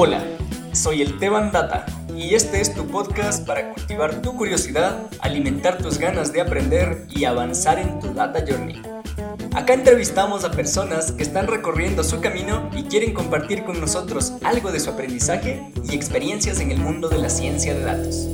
Hola, soy el Teban Data y este es tu podcast para cultivar tu curiosidad, alimentar tus ganas de aprender y avanzar en tu Data Journey. Acá entrevistamos a personas que están recorriendo su camino y quieren compartir con nosotros algo de su aprendizaje y experiencias en el mundo de la ciencia de datos.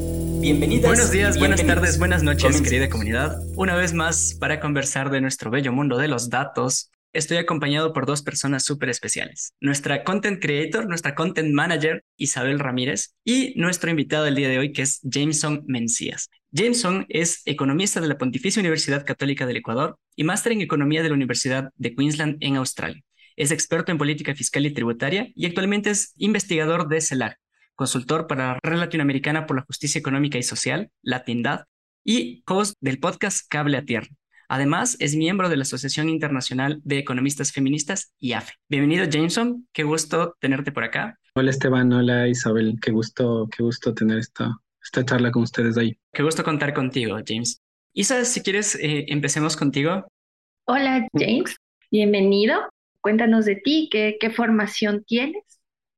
Bienvenidas. Buenos días, buenas tardes, buenas noches, querida comunidad. Una vez más para conversar de nuestro bello mundo de los datos. Estoy acompañado por dos personas súper especiales. Nuestra content creator, nuestra content manager, Isabel Ramírez, y nuestro invitado del día de hoy, que es Jameson Mencías. Jameson es economista de la Pontificia Universidad Católica del Ecuador y máster en economía de la Universidad de Queensland en Australia. Es experto en política fiscal y tributaria y actualmente es investigador de CELAC, consultor para Red Latinoamericana por la Justicia Económica y Social, Latindad, y host del podcast Cable a Tierra. Además, es miembro de la Asociación Internacional de Economistas Feministas, IAFE. Bienvenido, Jameson. Qué gusto tenerte por acá. Hola, Esteban. Hola, Isabel. Qué gusto, qué gusto tener esta, esta charla con ustedes ahí. Qué gusto contar contigo, James. Isa, si quieres, eh, empecemos contigo. Hola, James. Bienvenido. Cuéntanos de ti, qué, qué formación tienes.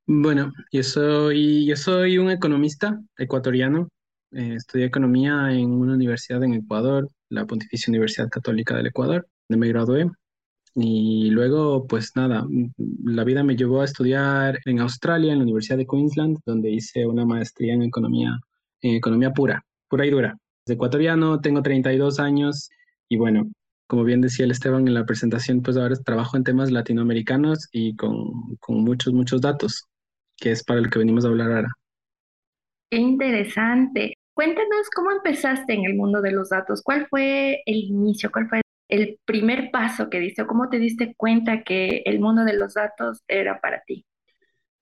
Bueno, yo soy, yo soy un economista ecuatoriano. Eh, estudié economía en una universidad en Ecuador, la Pontificia Universidad Católica del Ecuador, donde me gradué. Y luego, pues nada, la vida me llevó a estudiar en Australia, en la Universidad de Queensland, donde hice una maestría en economía, en economía pura, pura y dura. De ecuatoriano, tengo 32 años y bueno, como bien decía el Esteban en la presentación, pues ahora trabajo en temas latinoamericanos y con, con muchos, muchos datos que es para el que venimos a hablar ahora. Qué interesante. Cuéntanos cómo empezaste en el mundo de los datos. ¿Cuál fue el inicio? ¿Cuál fue el primer paso que diste? cómo te diste cuenta que el mundo de los datos era para ti?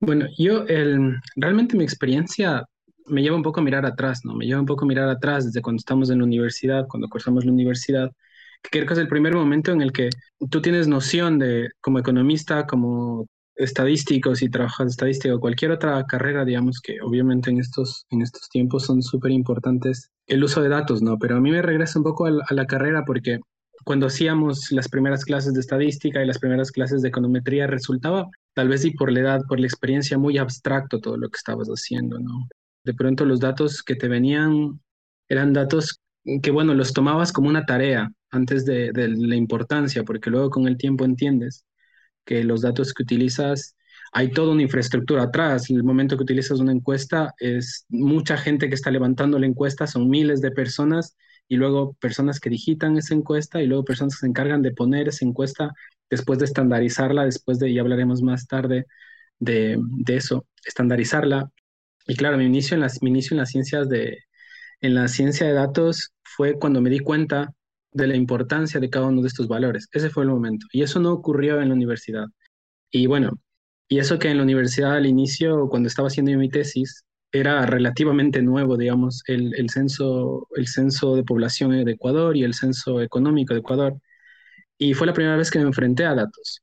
Bueno, yo el, realmente mi experiencia me lleva un poco a mirar atrás, ¿no? Me lleva un poco a mirar atrás desde cuando estamos en la universidad, cuando cursamos la universidad, creo que es el primer momento en el que tú tienes noción de, como economista, como estadísticos y trabajas estadística o cualquier otra carrera, digamos que obviamente en estos, en estos tiempos son súper importantes el uso de datos, ¿no? Pero a mí me regresa un poco a la, carrera porque cuando hacíamos las primeras clases de estadística y las primeras clases de econometría resultaba, tal vez y por la edad, por la experiencia, muy abstracto todo lo que estabas haciendo, ¿no? De pronto los datos que te venían eran datos que, bueno, los tomabas como una tarea antes de la importancia, porque luego con el tiempo entiendes que los datos que utilizas, hay toda una infraestructura atrás. El momento que utilizas una encuesta, es mucha gente que está levantando la encuesta, son miles de personas, y luego personas que digitan esa encuesta, y luego personas que se encargan de poner esa encuesta después de estandarizarla, después de, y hablaremos más tarde de, de eso, estandarizarla. Y claro, mi inicio en las, mi inicio en las ciencias de, en la ciencia de datos fue cuando me di cuenta de la importancia de cada uno de estos valores. Ese fue el momento. Y eso no ocurrió en la universidad. Y bueno, y eso que en la universidad al inicio, cuando estaba haciendo mi tesis, era relativamente nuevo, digamos, el, el, censo, el censo de población de Ecuador y el censo económico de Ecuador. Y fue la primera vez que me enfrenté a datos.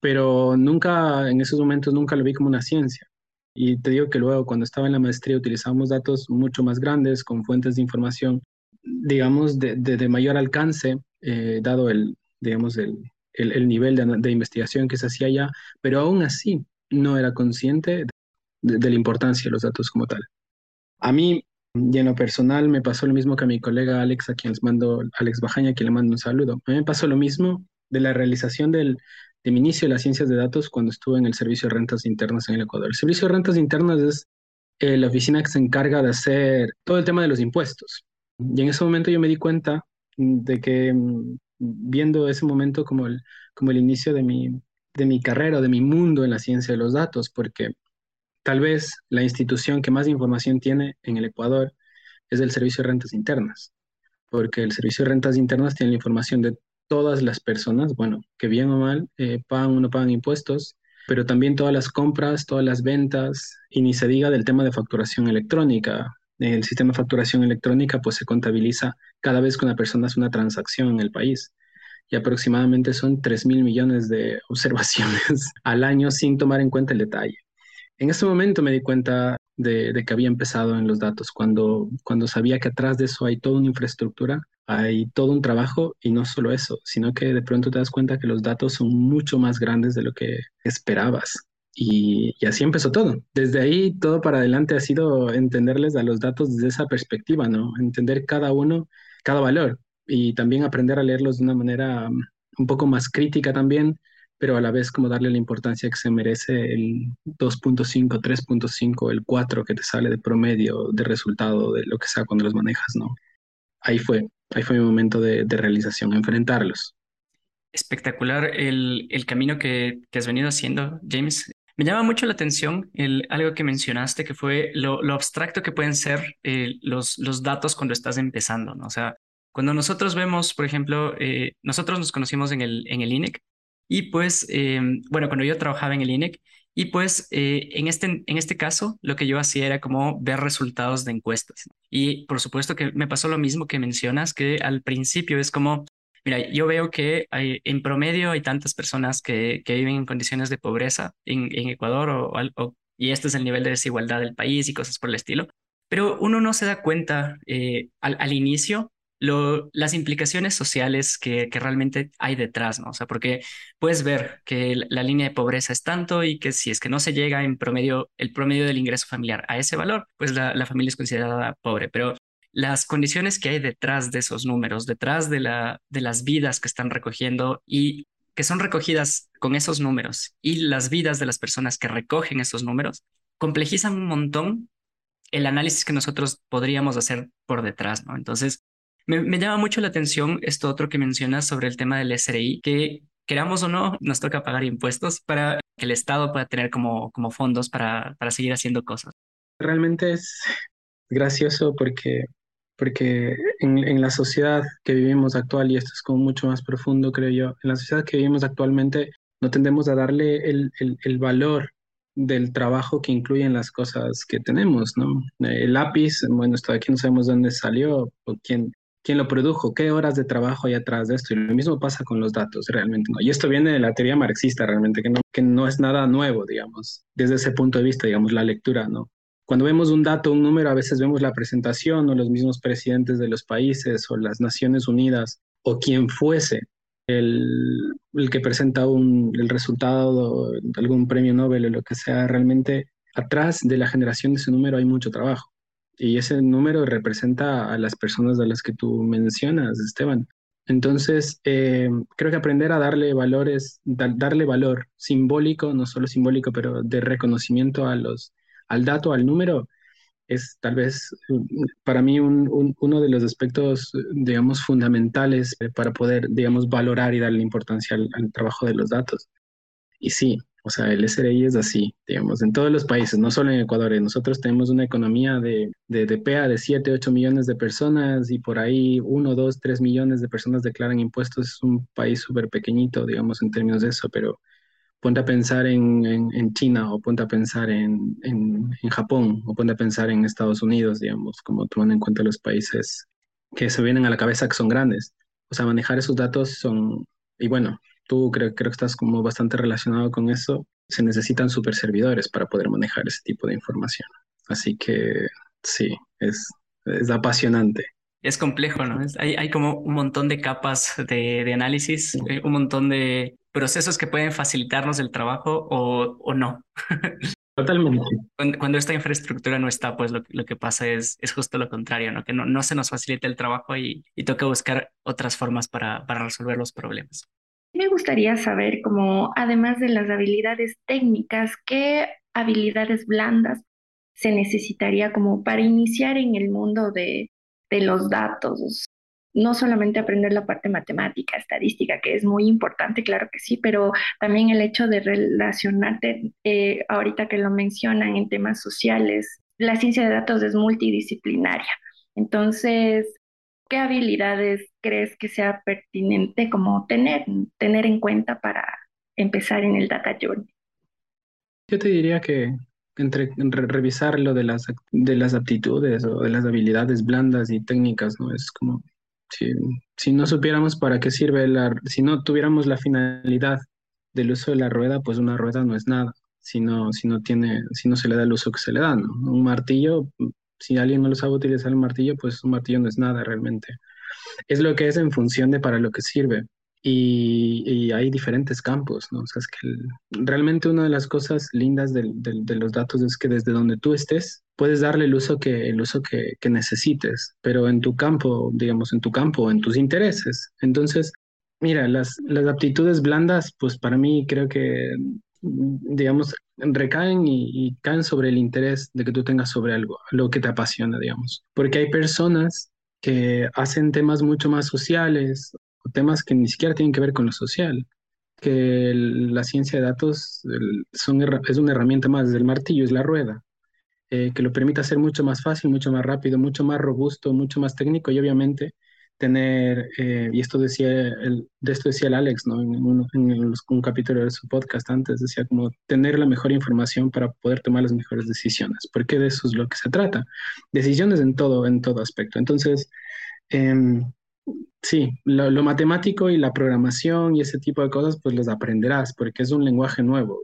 Pero nunca, en esos momentos, nunca lo vi como una ciencia. Y te digo que luego, cuando estaba en la maestría, utilizábamos datos mucho más grandes, con fuentes de información digamos, de, de, mayor alcance, eh, dado el, digamos, el, el, nivel de, de, investigación que se hacía allá, pero aún así no era consciente de, la importancia de los datos como tal. A mí, y en lo personal, me pasó lo mismo que a mi colega Alex, a quien les mando, Alex Bajaña, a quien le mando un saludo. A mí me pasó lo mismo de la realización del, de mi inicio de las ciencias de datos cuando estuve en el Servicio de Rentas Internas en el Ecuador. El Servicio de Rentas Internas es eh, la oficina que se encarga de hacer todo el tema de los impuestos. Y en ese momento yo me di cuenta de que mm, viendo ese momento como el, como el inicio de mi, de mi carrera, de mi mundo en la ciencia de los datos, porque tal vez la institución que más información tiene en el Ecuador es el Servicio de Rentas Internas, porque el Servicio de Rentas Internas tiene la información de todas las personas, bueno, que bien o mal eh, pagan o no pagan impuestos, pero también todas las compras, todas las ventas, y ni se diga del tema de facturación electrónica, el sistema de facturación electrónica pues se contabiliza cada vez que una persona hace una transacción en el país. Y aproximadamente son 3 mil millones de observaciones al año sin tomar en cuenta el detalle. En ese momento me di cuenta de, de, que había empezado en los datos, cuando, cuando sabía que atrás de eso hay toda una infraestructura, hay todo un trabajo y no solo eso, sino que de pronto te das cuenta que los datos son mucho más grandes de lo que esperabas Y, y, así empezó todo. Desde ahí todo para adelante ha sido entenderles a los datos desde esa perspectiva, ¿no? Entender cada uno, cada valor y también aprender a leerlos de una manera um, un poco más crítica también, pero a la vez como darle la importancia que se merece el 2.5, 3.5, el 4 que te sale de promedio de resultado de lo que sea cuando los manejas, ¿no? Ahí fue, ahí fue mi momento de, de realización, enfrentarlos. Espectacular el, el camino que, que, has venido haciendo, James. Me llama mucho la atención el, algo que mencionaste, que fue lo, abstracto que pueden ser eh, los, los datos cuando estás empezando, ¿no? O sea, cuando nosotros vemos, por ejemplo, eh, nosotros nos conocimos en el, en el INEC y pues, eh, bueno, cuando yo trabajaba en el INEC y pues eh, en, este, en este caso lo que yo hacía era como ver resultados de encuestas. Y por supuesto que me pasó lo mismo que mencionas, que al principio es como, mira, yo veo que hay, en promedio hay tantas personas que, que viven en condiciones de pobreza en, en Ecuador o, o, y este es el nivel de desigualdad del país y cosas por el estilo. Pero uno no se da cuenta al, al inicio lo, las implicaciones sociales que, que, realmente hay detrás, ¿no? O sea, porque puedes ver que la línea de pobreza es tanto y que si es que no se llega en promedio, el promedio del ingreso familiar a ese valor, pues la, la familia es considerada pobre. Pero las condiciones que hay detrás de esos números, detrás de, la, de las vidas que están recogiendo y que son recogidas con esos números y las vidas de las personas que recogen esos números, complejizan un montón el análisis que nosotros podríamos hacer por detrás, ¿no? Entonces, me, llama mucho la atención esto otro que mencionas sobre el tema del SRI, que queramos o no, nos toca pagar impuestos para que el Estado pueda tener como, como fondos para, para seguir haciendo cosas. Realmente es gracioso porque, porque en, en, la sociedad que vivimos actual, y esto es como mucho más profundo, creo yo, en la sociedad que vivimos actualmente no tendemos a darle el, el, el valor del trabajo que incluyen las cosas que tenemos, ¿no? El lápiz, bueno, esto aquí no sabemos dónde salió o quién, quién lo produjo, qué horas de trabajo hay atrás de esto. Y lo mismo pasa con los datos, realmente. ¿no? Y esto viene de la teoría marxista, realmente, que no, que no es nada nuevo, digamos, desde ese punto de vista, digamos, la lectura, ¿no? Cuando vemos un dato, un número, a veces vemos la presentación o los mismos presidentes de los países o las Naciones Unidas o quien fuese el, el que presenta un, el resultado de algún premio Nobel o lo que sea, realmente atrás de la generación de ese número hay mucho trabajo y ese número representa a las personas a las que tú mencionas, Esteban. Entonces, eh, creo que aprender a darle valores, darle valor simbólico, no solo simbólico, pero de reconocimiento a los, al dato, al número, es tal vez para mí un, uno de los aspectos, digamos, fundamentales para poder, digamos, valorar y darle importancia al, al trabajo de los datos. Y sí, o sea, el SRI es así, digamos, en todos los países, no solo en Ecuador. Nosotros tenemos una economía de, de, de PEA de 7, 8 millones de personas y por ahí 1, 2, 3 millones de personas declaran impuestos. Es un país súper pequeñito, digamos, en términos de eso, pero ponte a pensar en, en, China o ponte a pensar en, en, Japón o ponte a pensar en Estados Unidos, digamos, como tomando en cuenta los países que se vienen a la cabeza que son grandes. O sea, manejar esos datos son, y bueno, tú creo, creo que estás como bastante relacionado con eso, se necesitan super servidores para poder manejar ese tipo de información. Así que sí, es, es apasionante. Es complejo, ¿no? hay, hay, como un montón de capas de, de análisis, eh, un montón de procesos que pueden facilitarnos el trabajo o, o no. Totalmente. Cuando, cuando, esta infraestructura no está, pues lo, lo, que pasa es, es justo lo contrario, ¿no? Que no, no se nos facilita el trabajo y, y toca buscar otras formas para, para resolver los problemas. Me gustaría saber, como además de las habilidades técnicas, qué habilidades blandas se necesitaría como para iniciar en el mundo de, de los datos. No solamente aprender la parte matemática, estadística, que es muy importante, claro que sí, pero también el hecho de relacionarte, eh, ahorita que lo mencionan en temas sociales, la ciencia de datos es multidisciplinaria. Entonces, ¿qué habilidades crees que sea pertinente como tener, tener en cuenta para empezar en el Data Journey? Yo te diría que entre revisar lo de las, de las aptitudes o de las habilidades blandas y técnicas, ¿no? Es como si, si no supiéramos para qué sirve la, si no tuviéramos la finalidad del uso de la rueda, pues una rueda no es nada, si no, si no tiene, si no se le da el uso que se le da, ¿no? Un martillo si alguien no lo sabe utilizar el martillo, pues un martillo no es nada realmente. Es lo que es en función de para lo que sirve. Y, hay diferentes campos, ¿no? O sea, es que realmente una de las cosas lindas de, los datos es que desde donde tú estés puedes darle el uso que, el uso que, que necesites, pero en tu campo, digamos, en tu campo, en tus intereses. Entonces, mira, las, las aptitudes blandas, pues para mí creo que, digamos, recaen y, y caen sobre el interés de que tú tengas sobre algo, lo que te apasiona, digamos. Porque hay personas que hacen temas mucho más sociales temas que ni siquiera tienen que ver con lo social, que la ciencia de datos son, es una herramienta más, del martillo, es la rueda, eh, que lo permite hacer mucho más fácil, mucho más rápido, mucho más robusto, mucho más técnico y obviamente tener, eh, y esto decía, el, de esto decía el Alex, ¿no? En, un, en un capítulo de su podcast antes, decía como tener la mejor información para poder tomar las mejores decisiones, porque de eso es lo que se trata, decisiones en todo, en todo aspecto. Entonces, eh, Sí, lo, matemático y la programación y ese tipo de cosas, pues los aprenderás porque es un lenguaje nuevo.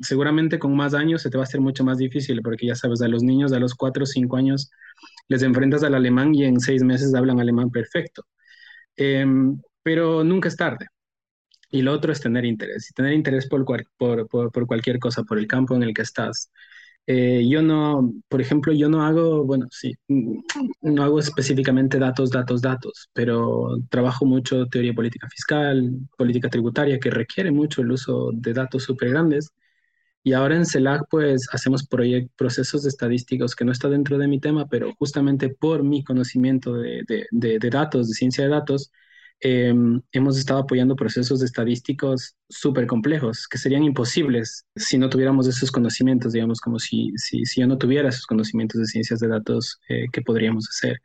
Seguramente con más años se te va a hacer mucho más difícil porque ya sabes, a los niños a los 4 o 5 años les enfrentas al alemán y en 6 meses hablan alemán perfecto. Em, pero nunca es tarde. Y lo otro es tener interés, y tener interés por, por, por cualquier cosa, por el campo en el que estás. Eh, yo no, por ejemplo, yo no hago, bueno, sí, no hago específicamente datos, datos, datos, pero trabajo mucho teoría política fiscal, política tributaria, que requiere mucho el uso de datos súper grandes. Y ahora en CELAC, pues hacemos procesos estadísticos que no está dentro de mi tema, pero justamente por mi conocimiento de, de, de datos, de ciencia de datos, Em, hemos estado apoyando procesos estadísticos súper complejos que serían imposibles si no tuviéramos esos conocimientos, digamos, como si, si, si yo no tuviera esos conocimientos de ciencias de datos eh, que podríamos hacer.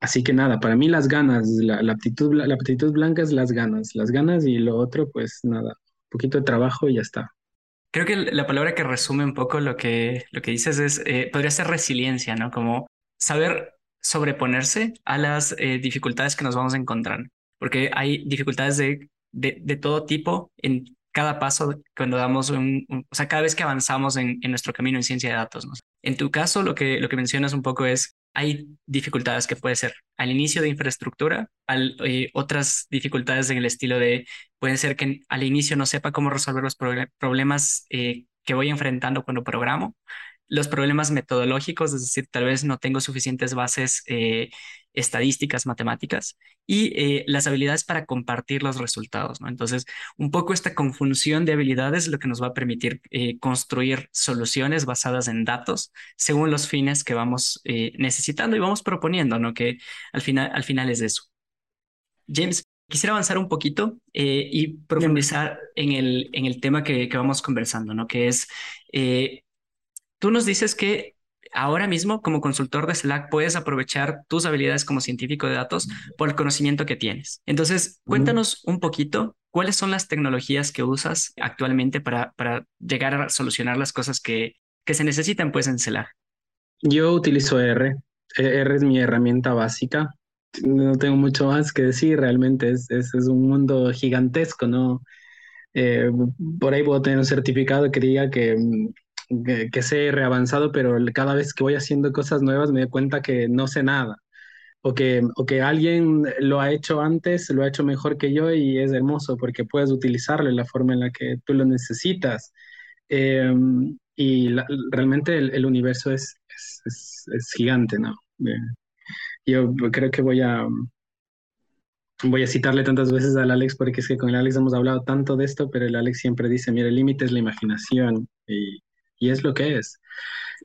Así que nada, para mí las ganas, la, la, aptitud, la aptitud blanca es las ganas, las ganas y lo otro, pues nada, un poquito de trabajo y ya está. Creo que la palabra que resume un poco lo que, lo que dices es, eh, podría ser resiliencia, ¿no? Como saber sobreponerse a las eh, dificultades que nos vamos a encontrar porque hay dificultades de, de, todo tipo en cada paso cuando damos un, o sea, cada vez que avanzamos en, en, nuestro camino en ciencia de datos. ¿no? En tu caso, lo que, lo que mencionas un poco es, hay dificultades que puede ser al inicio de infraestructura, al, eh, otras dificultades en el estilo de, puede ser que al inicio no sepa cómo resolver los problemas eh, que voy enfrentando cuando programo, los problemas metodológicos, es decir, tal vez no tengo suficientes bases eh, estadísticas, matemáticas, y eh, las habilidades para compartir los resultados, ¿no? Entonces, un poco esta conjunción de habilidades es lo que nos va a permitir eh, construir soluciones basadas en datos según los fines que vamos necesitando y vamos proponiendo, ¿no? Que al final, al final es eso. James, quisiera avanzar un poquito y profundizar en el, en el tema que, que, vamos conversando, ¿no? Que es Tú nos dices que ahora mismo como consultor de Slack puedes aprovechar tus habilidades como científico de datos por el conocimiento que tienes. Entonces, cuéntanos un poquito cuáles son las tecnologías que usas actualmente para, para llegar a solucionar las cosas que, que se necesitan pues en Slack. Yo utilizo R. E, R es mi herramienta básica. No tengo mucho más que decir, realmente es, es, es un mundo gigantesco, ¿no? Eh, por ahí puedo tener un certificado que diga que mm, que, sé reavanzado, pero cada vez que voy haciendo cosas nuevas me doy cuenta que no sé nada. O que, o que alguien lo ha hecho antes, lo ha hecho mejor que yo y es hermoso porque puedes utilizarlo en la forma en la que tú lo necesitas. Em, y realmente el, universo es, es, es, gigante, ¿no? Eh, yo creo que voy a, voy a citarle tantas veces al Alex porque es que con el Alex hemos hablado tanto de esto, pero el Alex siempre dice, mira, el límite es la imaginación. Y, y es lo que es.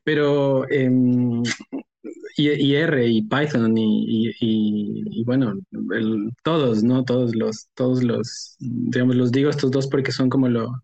Pero, em, y, R y Python y, y, bueno, todos, ¿no? Todos los, todos los, digamos, los digo estos dos porque son como lo,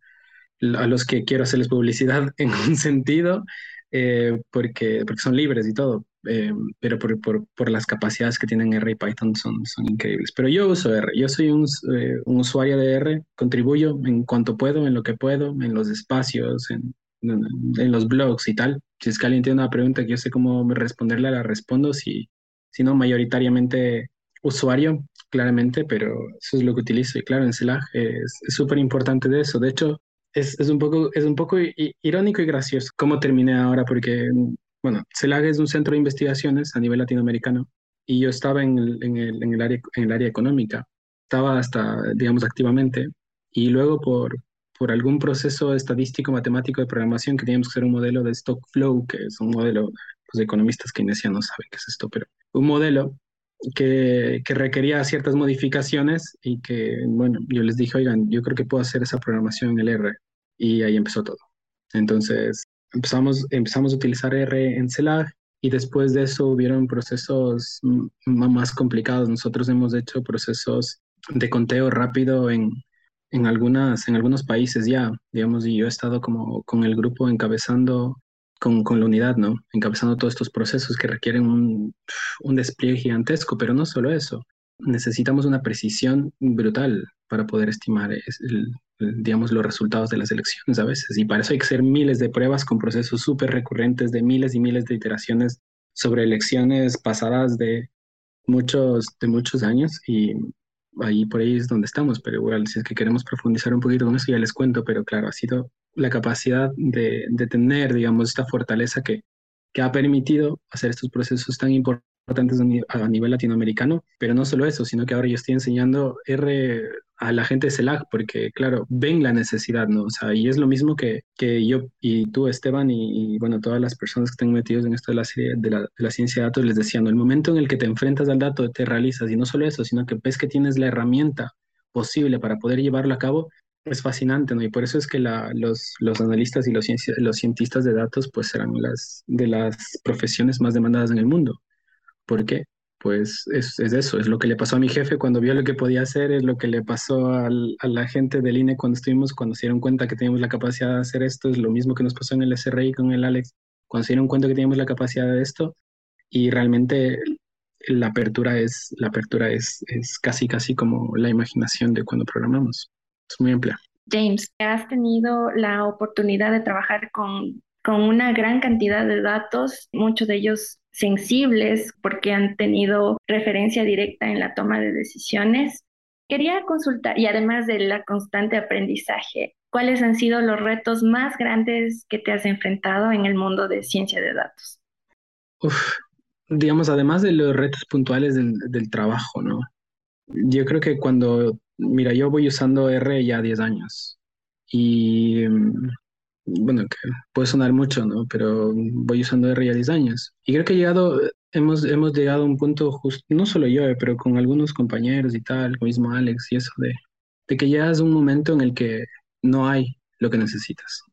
a los que quiero hacerles publicidad en un sentido, eh, porque, porque son libres y todo, em, pero por, por, por, las capacidades que tienen R y Python son, son increíbles. Pero yo uso R, yo soy un, eh, un usuario de R, contribuyo en cuanto puedo, en lo que puedo, en los espacios, en, en los blogs y tal. Si es que alguien tiene una pregunta que yo sé cómo responderla, la respondo. Si, si no, mayoritariamente usuario, claramente, pero eso es lo que utilizo. Y claro, en CELAG es súper importante de eso. De hecho, es, es, un poco, es un poco irónico y gracioso cómo terminé ahora, porque, bueno, CELAG es un centro de investigaciones a nivel latinoamericano y yo estaba en el, en el, en el, área, en el área económica. estaba hasta, digamos, activamente. Y luego por, por algún proceso estadístico matemático de programación que teníamos que hacer un modelo de stock flow, que es un modelo, los pues, economistas keynesianos saben qué es esto, pero un modelo que, que, requería ciertas modificaciones y que, bueno, yo les dije, oigan, yo creo que puedo hacer esa programación en el R. Y ahí empezó todo. Entonces, empezamos, empezamos a utilizar R en CELAG y después de eso hubieron procesos más complicados. Nosotros hemos hecho procesos de conteo rápido en, en, algunas, en algunos países ya, digamos, y yo he estado como con el grupo encabezando con, con, la unidad, ¿no? Encabezando todos estos procesos que requieren un, un, despliegue gigantesco, pero no solo eso. Necesitamos una precisión brutal para poder estimar el, digamos, los resultados de las elecciones a veces. Y para eso hay que hacer miles de pruebas con procesos súper recurrentes de miles y miles de iteraciones sobre elecciones pasadas de muchos, de muchos años. Y ahí por ahí es donde estamos. Pero igual, si es que queremos profundizar un poquito con eso, ya les cuento. Pero claro, ha sido la capacidad de, de tener, digamos, esta fortaleza que, que ha permitido hacer estos procesos tan importantes a nivel latinoamericano, pero no solo eso, sino que ahora yo estoy enseñando R a la gente de CELAC, porque claro, ven la necesidad, ¿no? O sea, y es lo mismo que, que yo y tú, Esteban, y, bueno, todas las personas que están metidos en esto de la, de la, de la ciencia de datos, les decían, ¿no? el momento en el que te enfrentas al dato, te realizas, y no solo eso, sino que ves que tienes la herramienta posible para poder llevarlo a cabo, es fascinante, ¿no? Y por eso es que la, los, los, analistas y los, los cientistas de datos, pues serán las de las profesiones más demandadas en el mundo. ¿Por qué? Pues es, es, eso, es lo que le pasó a mi jefe cuando vio lo que podía hacer, es lo que le pasó al, a la gente del INE cuando estuvimos, cuando se dieron cuenta que teníamos la capacidad de hacer esto, es lo mismo que nos pasó en el SRI con el Alex, cuando se dieron cuenta que teníamos la capacidad de esto, y realmente la apertura es, la apertura es, es casi, casi como la imaginación de cuando programamos. Es muy amplia. James, has tenido la oportunidad de trabajar con, con una gran cantidad de datos, muchos de ellos sensibles porque han tenido referencia directa en la toma de decisiones. Quería consultar, y además de la constante aprendizaje, ¿cuáles han sido los retos más grandes que te has enfrentado en el mundo de ciencia de datos? Uf, digamos, además de los retos puntuales del, del trabajo, ¿no? Yo creo que cuando, mira, yo voy usando R ya 10 años y mm, bueno, que puede sonar mucho, ¿no? Pero voy usando R ya 10 años. Y creo que llegado, hemos, hemos llegado a un punto, justo, no solo yo, eh, pero con algunos compañeros y tal, el mismo Alex y eso, de, de que llegas a un momento en el que no hay lo que necesitas.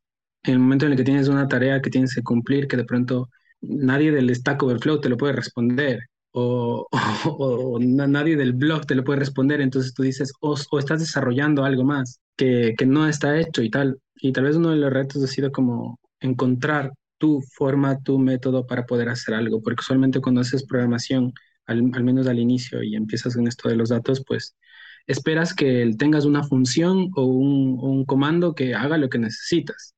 En el momento en el que tienes una tarea que tienes que cumplir, que de pronto nadie del Stack Overflow te lo puede responder. O, nadie del blog te lo puede responder, entonces tú dices, o, o estás desarrollando algo más que, no está hecho y tal. Y tal vez uno de los retos ha sido como encontrar tu forma, tu método para poder hacer algo, porque usualmente cuando haces programación, al, menos al inicio y empiezas en esto de los datos, pues esperas que tengas una función o un, un, comando que haga lo que necesitas.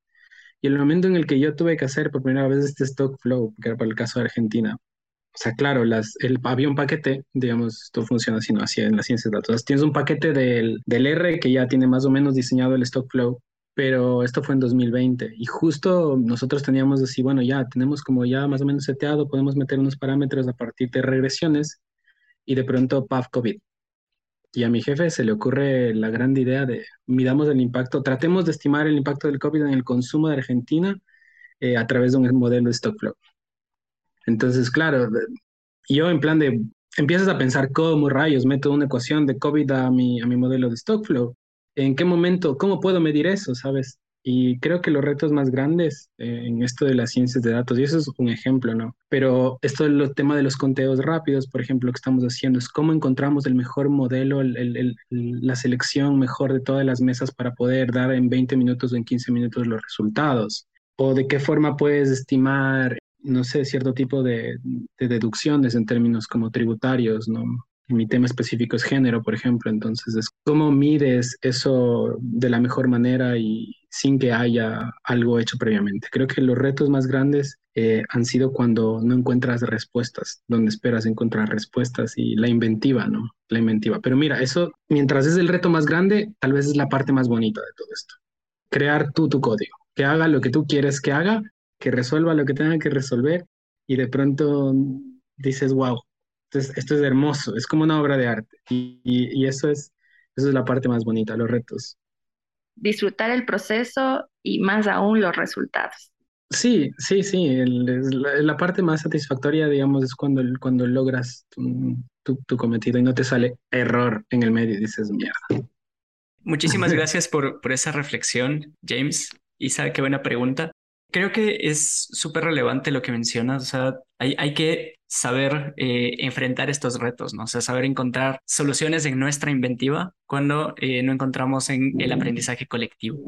Y el momento en el que yo tuve que hacer por primera vez este stock flow, que era para el caso de Argentina, o sea, claro, las, el, había un paquete, digamos, esto funciona así, ¿no? Así en la ciencia de datos. Tienes un paquete del, del R que ya tiene más o menos diseñado el stock flow pero esto fue en 2020 y justo nosotros teníamos así, bueno, ya tenemos como ya más o menos seteado, podemos meter unos parámetros a partir de regresiones y de pronto PAF COVID. Y a mi jefe se le ocurre la gran idea de midamos el impacto, tratemos de estimar el impacto del COVID en el consumo de Argentina eh, a través de un modelo de stock flow. Entonces, claro, yo en plan de, empiezas a pensar cómo rayos meto una ecuación de COVID a mi, a mi modelo de stock flow ¿En qué momento? ¿Cómo puedo medir eso? ¿Sabes? Y creo que los retos más grandes eh, en esto de las ciencias de datos, y eso es un ejemplo, ¿no? Pero esto es el tema de los conteos rápidos, por ejemplo, que estamos haciendo, es cómo encontramos el mejor modelo, la selección mejor de todas las mesas para poder dar en 20 minutos o en 15 minutos los resultados. O de qué forma puedes estimar, no sé, cierto tipo de, de deducciones en términos como tributarios, ¿no? mi tema específico es género, por ejemplo, entonces es cómo mides eso de la mejor manera y sin que haya algo hecho previamente. Creo que los retos más grandes eh, han sido cuando no encuentras respuestas, donde esperas encontrar respuestas y la inventiva, ¿no? La inventiva. Pero mira, eso, mientras es el reto más grande, tal vez es la parte más bonita de todo esto. Crear tú tu código, que haga lo que tú quieres que haga, que resuelva lo que tenga que resolver y de pronto dices, wow, entonces, esto es hermoso, es como una obra de arte. Y, y, eso es, Esa es la parte más bonita, los retos. Disfrutar el proceso y más aún los resultados. Sí, sí, sí. la, parte más satisfactoria, digamos, es cuando, cuando logras tu, cometido y no te sale error en el medio y dices, mierda. Muchísimas gracias por, por esa reflexión, James. Isa, qué buena pregunta. Creo que es súper relevante lo que mencionas, o sea, hay, hay que saber eh, enfrentar estos retos, ¿no? O sea, saber encontrar soluciones en nuestra inventiva cuando eh, no encontramos en el aprendizaje colectivo.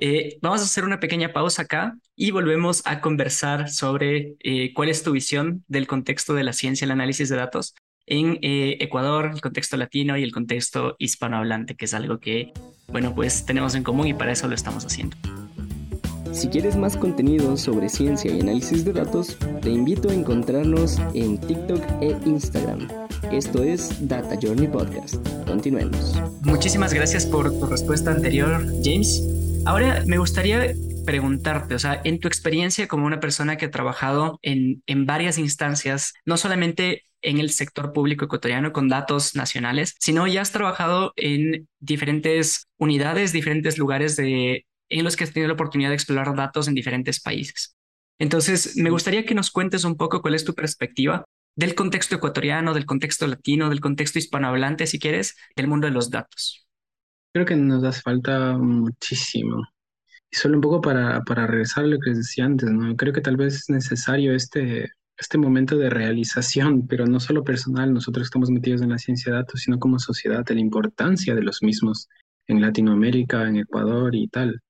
Eh, vamos a hacer una pequeña pausa acá y volvemos a conversar sobre cuál es tu visión del contexto de la ciencia y el análisis de datos en Ecuador, el contexto latino y el contexto hispanohablante, que es algo que, bueno, pues tenemos en común y para eso lo estamos haciendo. Si quieres más contenido sobre ciencia y análisis de datos, te invito a encontrarnos en TikTok e Instagram. Esto es Data Journey Podcast. Continuemos. Muchísimas gracias por tu respuesta anterior, James. Ahora me gustaría preguntarte, o sea, en tu experiencia como una persona que ha trabajado en, en varias instancias, no solamente en el sector público ecuatoriano con datos nacionales, sino ya has trabajado en diferentes unidades, diferentes lugares de en los que has tenido la oportunidad de explorar datos en diferentes países. Entonces, me gustaría que nos cuentes un poco cuál es tu perspectiva del contexto ecuatoriano, del contexto latino, del contexto hispanohablante, si quieres, del mundo de los datos. Creo que nos hace falta muchísimo. Y solo un poco para, para regresar a lo que les decía antes, ¿no? Creo que tal vez es necesario este, este momento de realización, pero no solo personal, nosotros estamos metidos en la ciencia de datos, sino como sociedad, de la importancia de los mismos en Latinoamérica, en Ecuador y tal.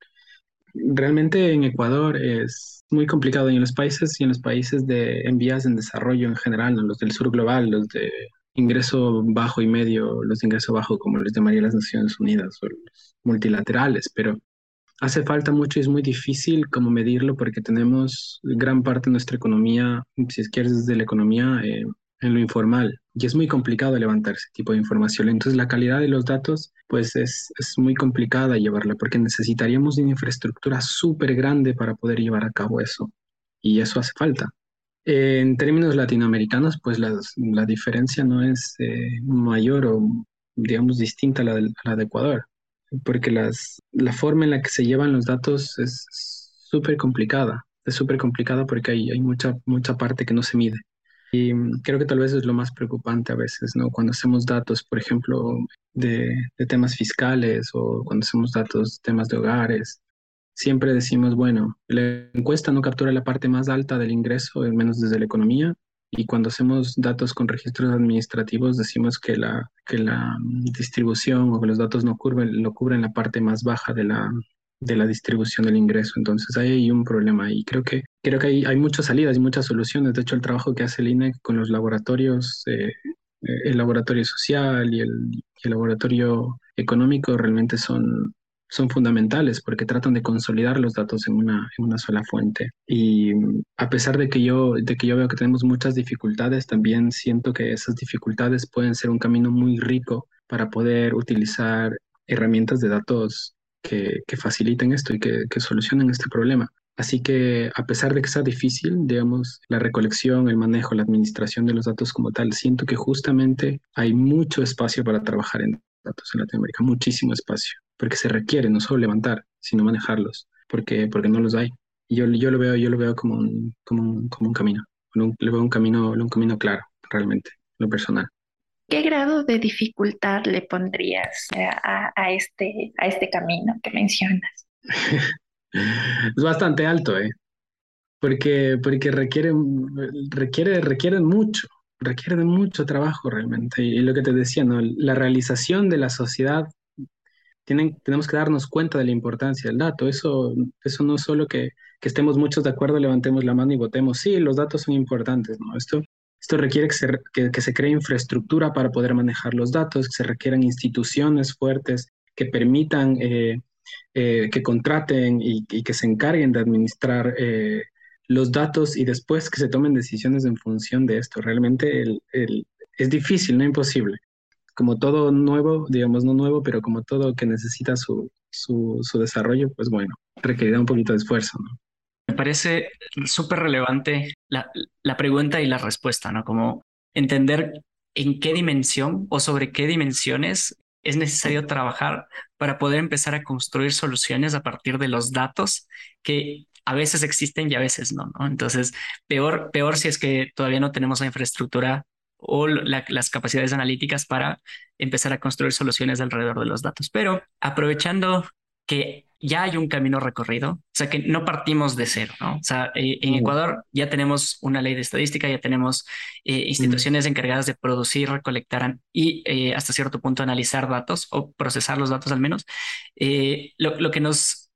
Realmente en Ecuador es muy complicado y en los países y en los países de en vías en desarrollo en general, los del sur global, los de ingreso bajo y medio, los de ingreso bajo como los llamaría las Naciones Unidas o los multilaterales, pero hace falta mucho y es muy difícil como medirlo porque tenemos gran parte de nuestra economía, si quieres desde la economía, eh, en lo informal y es muy complicado levantar ese tipo de información. Entonces la calidad de los datos pues es, es muy complicada llevarla porque necesitaríamos una infraestructura súper grande para poder llevar a cabo eso y eso hace falta. en términos latinoamericanos pues la, la diferencia no es eh, mayor o digamos distinta a la, de, a la de Ecuador porque las, la forma en la que se llevan los datos es súper complicada. Es súper complicada porque hay, hay mucha, mucha parte que no se mide. Y creo que tal vez es lo más preocupante a veces, ¿no? Cuando hacemos datos, por ejemplo, de, de temas fiscales o cuando hacemos datos, temas de hogares, siempre decimos, bueno, la encuesta no captura la parte más alta del ingreso, al menos desde la economía, y cuando hacemos datos con registros administrativos decimos que la, que la distribución o que los datos no cubren, lo cubren la parte más baja de la, de la distribución del ingreso. Entonces hay un problema y creo que, creo que hay, hay muchas salidas y muchas soluciones. De hecho, el trabajo que hace el INEC con los laboratorios, eh, eh, el laboratorio social y el, el, laboratorio económico realmente son, son fundamentales porque tratan de consolidar los datos en una, en una sola fuente. Y a pesar de que, yo, de que yo veo que tenemos muchas dificultades, también siento que esas dificultades pueden ser un camino muy rico para poder utilizar herramientas de datos que, faciliten esto y que, solucionen este problema. Así que a pesar de que sea difícil, digamos, la recolección, el manejo, la administración de los datos como tal, siento que justamente hay mucho espacio para trabajar en datos en Latinoamérica, muchísimo espacio, porque se requiere no solo levantar, sino manejarlos, porque, porque no los hay. Yo, yo lo veo, yo lo veo como un, como un, como un camino, le veo un camino, un camino claro, realmente, lo personal. ¿Qué grado de dificultad le pondrías a, a, este, a este camino que mencionas? es bastante alto, ¿eh? Porque, porque requiere, requiere, mucho, requiere de mucho trabajo realmente. Y, lo que te decía, ¿no? La realización de la sociedad, tienen, tenemos que darnos cuenta de la importancia del dato. Eso, eso no es solo que, que estemos muchos de acuerdo, levantemos la mano y votemos. Sí, los datos son importantes, ¿no? Esto, esto requiere que se, que, se cree infraestructura para poder manejar los datos, que se requieran instituciones fuertes que permitan eh, eh, que contraten y, que se encarguen de administrar eh, los datos y después que se tomen decisiones en función de esto. Realmente es difícil, no imposible. Como todo nuevo, digamos no nuevo, pero como todo que necesita su, su, su desarrollo, pues bueno, requerirá un poquito de esfuerzo, ¿no? Me parece súper relevante la, la pregunta y la respuesta, ¿no? Como entender en qué dimensión o sobre qué dimensiones es necesario trabajar para poder empezar a construir soluciones a partir de los datos que a veces existen y a veces no, ¿no? Entonces, peor, peor si es que todavía no tenemos la infraestructura o las capacidades analíticas para empezar a construir soluciones alrededor de los datos. Pero aprovechando que ya hay un camino recorrido, o sea que no partimos de cero, ¿no? O sea, eh, en Ecuador ya tenemos una ley de estadística, ya tenemos eh, instituciones encargadas de producir, recolectar y eh, hasta cierto punto analizar datos o procesar los datos al menos. Lo, lo, que nos,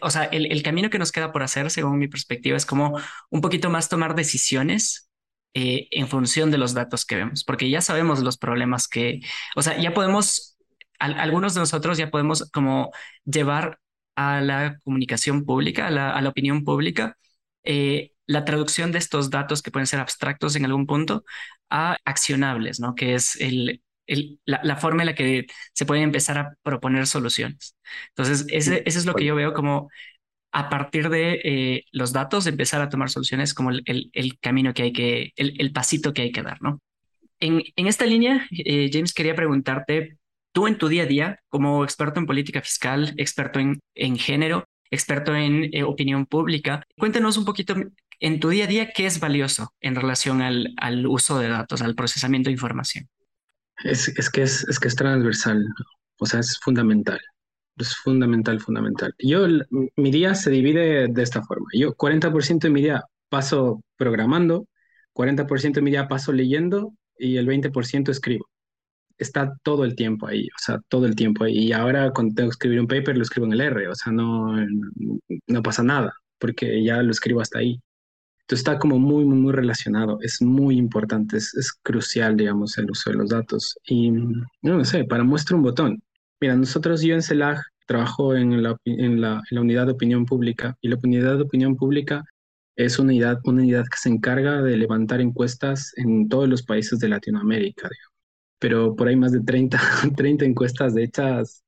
o sea, el, el, camino que nos queda por hacer, según mi perspectiva, es como un poquito más tomar decisiones en función de los datos que vemos, porque ya sabemos los problemas que, o sea, ya podemos algunos de nosotros ya podemos como llevar a la comunicación pública, a la, opinión pública, eh, la traducción de estos datos que pueden ser abstractos en algún punto a accionables, ¿no? Que es el, la, forma en la que se pueden empezar a proponer soluciones. Entonces, ese, es lo que yo veo como a partir de eh, los datos, empezar a tomar soluciones como el, camino que hay que, el, pasito que hay que dar, ¿no? En, esta línea, eh, James, quería preguntarte, Tú en tu día a día, como experto en política fiscal, experto en, en género, experto en eh, opinión pública, cuéntanos un poquito en tu día a día qué es valioso en relación al, al uso de datos, al procesamiento de información. Es, es, que es, es que es transversal, o sea, es fundamental. Es fundamental, fundamental. Yo, mi día se divide de esta forma. Yo 40% de mi día paso programando, 40% de mi día paso leyendo y el 20% escribo está todo el tiempo ahí, o sea, todo el tiempo ahí. Y ahora cuando tengo que escribir un paper, lo escribo en el R, o sea, no, no pasa nada, porque ya lo escribo hasta ahí. Entonces está como muy, muy, muy relacionado. Es muy importante, es, es crucial, digamos, el uso de los datos. Y no, sé, para muestra un botón. Mira, nosotros, yo en CELAG trabajo en la, en la, unidad de opinión pública y la unidad de opinión pública es una unidad, una unidad que se encarga de levantar encuestas en todos los países de Latinoamérica, digamos pero por ahí más de 30, 30 encuestas de hechas,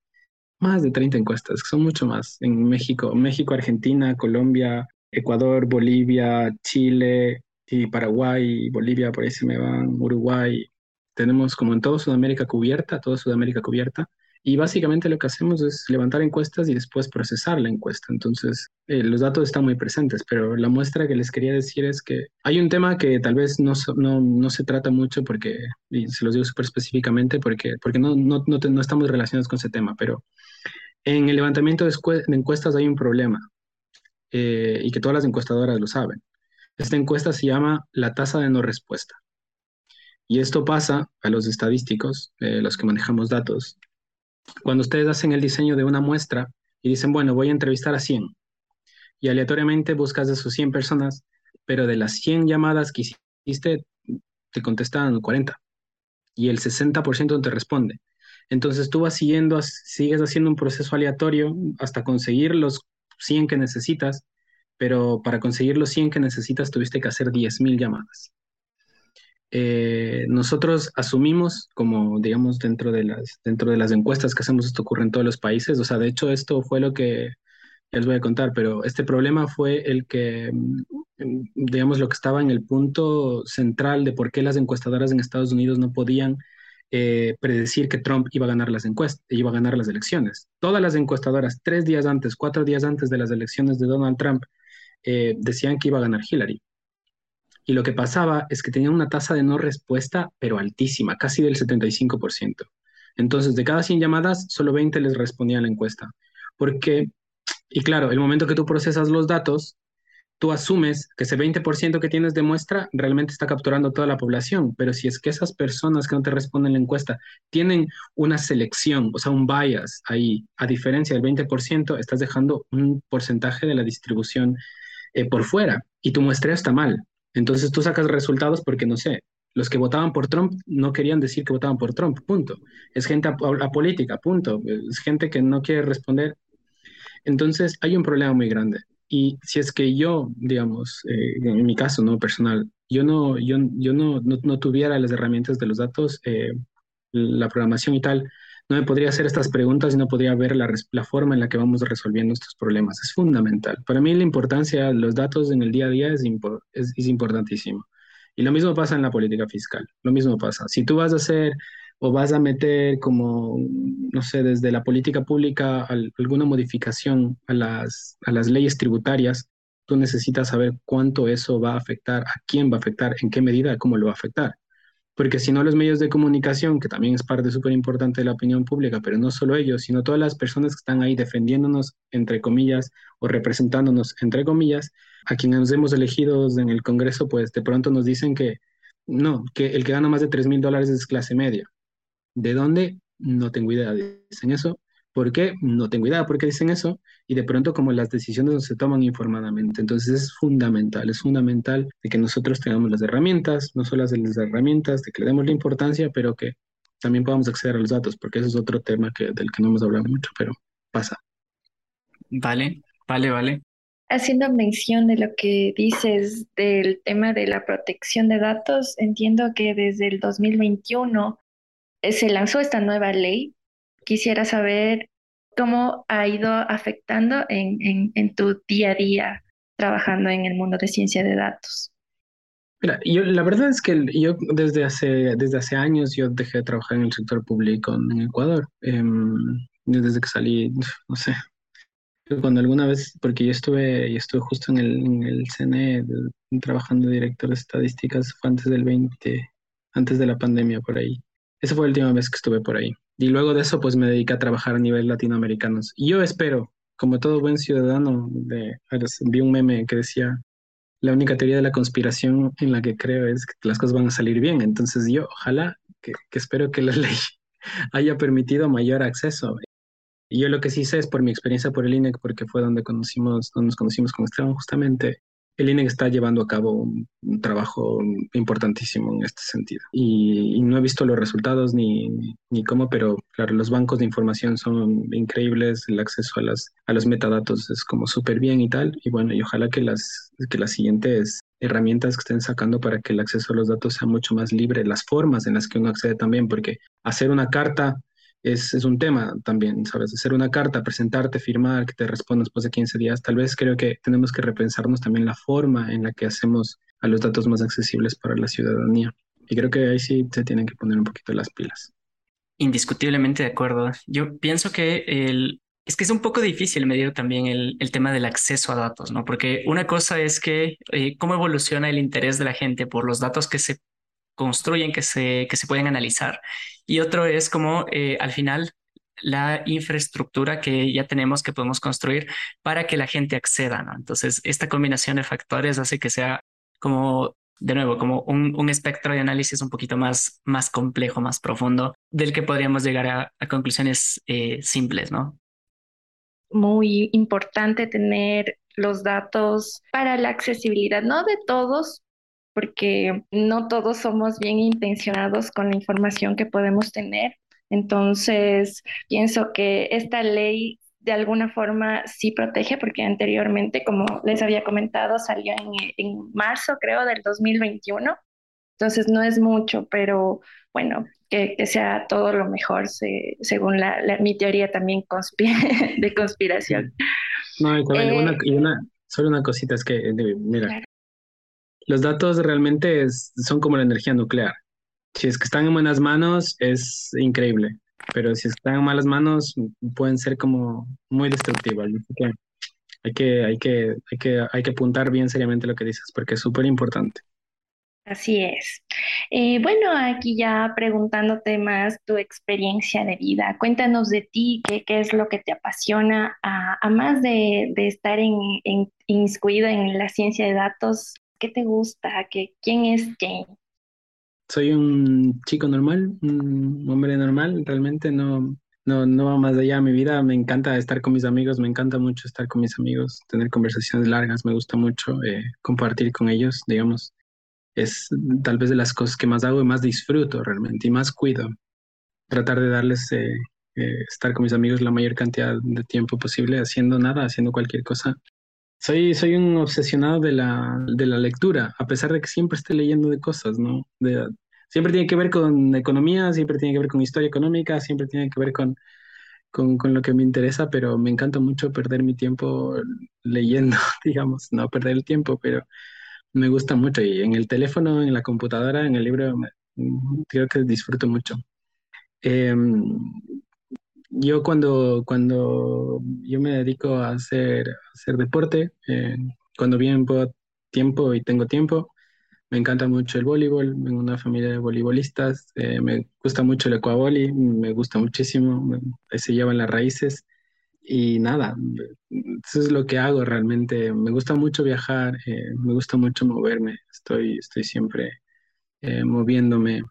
más de 30 encuestas, son mucho más en México, México, Argentina, Colombia, Ecuador, Bolivia, Chile y Paraguay, Bolivia, por ahí se me van, Uruguay. Tenemos como en toda Sudamérica cubierta, toda Sudamérica cubierta. Y básicamente lo que hacemos es levantar encuestas y después procesar la encuesta. Entonces, eh, los datos están muy presentes, pero la muestra que les quería decir es que hay un tema que tal vez no, no, no se trata mucho porque, y se los digo súper específicamente, porque, porque no, no, no, no, estamos relacionados con ese tema, pero en el levantamiento de, encuestas hay un problema eh, y que todas las encuestadoras lo saben. Esta encuesta se llama la tasa de no respuesta. Y esto pasa a los estadísticos, eh, los que manejamos datos, cuando ustedes hacen el diseño de una muestra y dicen, bueno, voy a entrevistar a 100 y aleatoriamente buscas de esos 100 personas, pero de las 100 llamadas que hiciste, te contestan 40 y el 60% te responde. Entonces tú vas siguiendo, sigues haciendo un proceso aleatorio hasta conseguir los 100 que necesitas, pero para conseguir los 100 que necesitas tuviste que hacer 10.000 llamadas. Eh, nosotros asumimos, como digamos dentro de, las, dentro de las encuestas que hacemos, esto ocurre en todos los países, o sea, de hecho esto fue lo que, ya les voy a contar, pero este problema fue el que, mm, digamos, lo que estaba en el punto central de por qué las encuestadoras en Estados Unidos no podían eh, predecir que Trump iba a ganar las encuestas, iba a ganar las elecciones. Todas las encuestadoras, tres días antes, cuatro días antes de las elecciones de Donald Trump, eh, decían que iba a ganar Hillary. Y lo que pasaba es que tenían una tasa de no respuesta, pero altísima, casi del 75%. Entonces, de cada 100 llamadas, solo 20 les respondían la encuesta. Porque, y claro, el momento que tú procesas los datos, tú asumes que ese 20% que tienes de muestra realmente está capturando toda la población, pero si es que esas personas que no te responden la encuesta tienen una selección, o sea, un bias ahí, a diferencia del 20%, estás dejando un porcentaje de la distribución eh, por fuera y tu muestra está mal. Entonces tú sacas resultados porque, no sé, los que votaban por Trump no querían decir que votaban por Trump, punto. Es gente apolítica, punto. Es gente que no quiere responder. Entonces hay un problema muy grande. Y si es que yo, digamos, eh, en mi caso, no personal, yo no, yo, yo no, no, tuviera las herramientas de los datos, eh, la programación y tal, no me podría hacer estas preguntas y no podría ver la, forma en la que vamos resolviendo estos problemas. Es fundamental. Para mí la importancia de los datos en el día a día es importantísimo. Y lo mismo pasa en la política fiscal. Lo mismo pasa. Si tú vas a hacer o vas a meter como, no sé, desde la política pública alguna modificación a las, a las leyes tributarias, tú necesitas saber cuánto eso va a afectar, a quién va a afectar, en qué medida, cómo lo va a afectar. Porque si no, los medios de comunicación, que también es parte súper importante de la opinión pública, pero no solo ellos, sino todas las personas que están ahí defendiéndonos, entre comillas, o representándonos, entre comillas, a quienes nos hemos elegido en el Congreso, pues de pronto nos dicen que no, que el que gana más de 3 mil dólares es clase media. ¿De dónde? No tengo idea. Dicen eso. ¿Por qué? No tengo idea por qué dicen eso. Y de pronto como las decisiones no se toman informadamente. Entonces es fundamental, es fundamental de que nosotros tengamos las herramientas, no solo las herramientas, de que le demos la importancia, pero que también podamos acceder a los datos, porque eso es otro tema que, del que no hemos hablado mucho, pero pasa. Vale, vale, vale. Haciendo mención de lo que dices del tema de la protección de datos, entiendo que desde el 2021 eh, se lanzó esta nueva ley. Quisiera saber cómo ha ido afectando en, en, tu día a día trabajando en el mundo de ciencia de datos. Mira, yo, la verdad es que yo desde hace, desde hace años yo dejé de trabajar en el sector público en Ecuador. Em, desde que salí, no sé, cuando alguna vez, porque yo estuve, yo estuve justo en el, en el CNE trabajando director de estadísticas, fue antes del 20, antes de la pandemia por ahí. Esa fue la última vez que estuve por ahí. Y luego de eso, pues me dediqué a trabajar a nivel latinoamericano. Y yo espero, como todo buen ciudadano, de, vi un meme que decía, la única teoría de la conspiración en la que creo es que las cosas van a salir bien. Entonces yo, ojalá, que, que espero que la ley haya permitido mayor acceso. Y yo lo que sí sé es por mi experiencia por el INEC, porque fue donde conocimos, donde nos conocimos con Esteban justamente, el INEC está llevando a cabo un, trabajo importantísimo en este sentido. Y, no he visto los resultados ni, ni, cómo, pero claro, los bancos de información son increíbles, el acceso a, las, a los metadatos es como súper bien y tal. Y bueno, y ojalá que las, que las siguientes herramientas que estén sacando para que el acceso a los datos sea mucho más libre, las formas en las que uno accede también, porque hacer una carta es, es, un tema también, ¿sabes? Hacer una carta, presentarte, firmar, que te responda después de 15 días. Tal vez creo que tenemos que repensarnos también la forma en la que hacemos a los datos más accesibles para la ciudadanía. Y creo que ahí sí se tienen que poner un poquito las pilas. Indiscutiblemente de acuerdo. Yo pienso que el, es que es un poco difícil medir también el, el, tema del acceso a datos, ¿no? Porque una cosa es que eh, cómo evoluciona el interés de la gente por los datos que se construyen, que se, que se pueden analizar. Y otro es como eh, al final la infraestructura que ya tenemos que podemos construir para que la gente acceda, ¿no? Entonces, esta combinación de factores hace que sea como, de nuevo, como un, un espectro de análisis un poquito más, más complejo, más profundo, del que podríamos llegar a, a conclusiones eh, simples, ¿no? Muy importante tener los datos para la accesibilidad, no de todos, porque no todos somos bien intencionados con la información que podemos tener. Entonces, pienso que esta ley de alguna forma sí protege, porque anteriormente, como les había comentado, salió en, marzo, creo, del 2021. Entonces, no es mucho, pero bueno, que, sea todo lo mejor, según la, mi teoría también de conspiración. No, y, una, eh, solo una cosita es que, mira, los datos realmente son como la energía nuclear. Si es que están en buenas manos, es increíble, pero si están en malas manos, pueden ser como muy destructivos. hay que, hay que, hay que, hay que apuntar bien seriamente lo que dices, porque es súper importante. Así es. Eh, bueno, aquí ya preguntándote más tu experiencia de vida, cuéntanos de ti, qué, qué es lo que te apasiona, a, más de, estar en, en, en la ciencia de datos, ¿Qué te gusta? ¿Qué, ¿Quién es Jane? Soy un chico normal, un hombre normal, realmente no, no, no va más allá de mi vida. Me encanta estar con mis amigos, me encanta mucho estar con mis amigos, tener conversaciones largas, me gusta mucho eh, compartir con ellos, digamos. Es tal vez de las cosas que más hago y más disfruto realmente y más cuido. Tratar de darles, eh, eh, estar con mis amigos la mayor cantidad de tiempo posible, haciendo nada, haciendo cualquier cosa soy, soy un obsesionado de la, de la lectura, a pesar de que siempre esté leyendo de cosas, ¿no? De, siempre tiene que ver con economía, siempre tiene que ver con historia económica, siempre tiene que ver con, con, con, lo que me interesa, pero me encanta mucho perder mi tiempo leyendo, digamos, no perder el tiempo, pero me gusta mucho. Y en el teléfono, en la computadora, en el libro, creo que disfruto mucho. Em, yo cuando, cuando yo me dedico a hacer, hacer deporte, eh, cuando bien puedo tiempo y tengo tiempo, me encanta mucho el voleibol, vengo de una familia de voleibolistas, eh, me gusta mucho el ecuavoli, me gusta muchísimo, se llevan las raíces y nada, eso es lo que hago realmente. Me gusta mucho viajar, eh, me gusta mucho moverme, estoy, estoy siempre eh, moviéndome,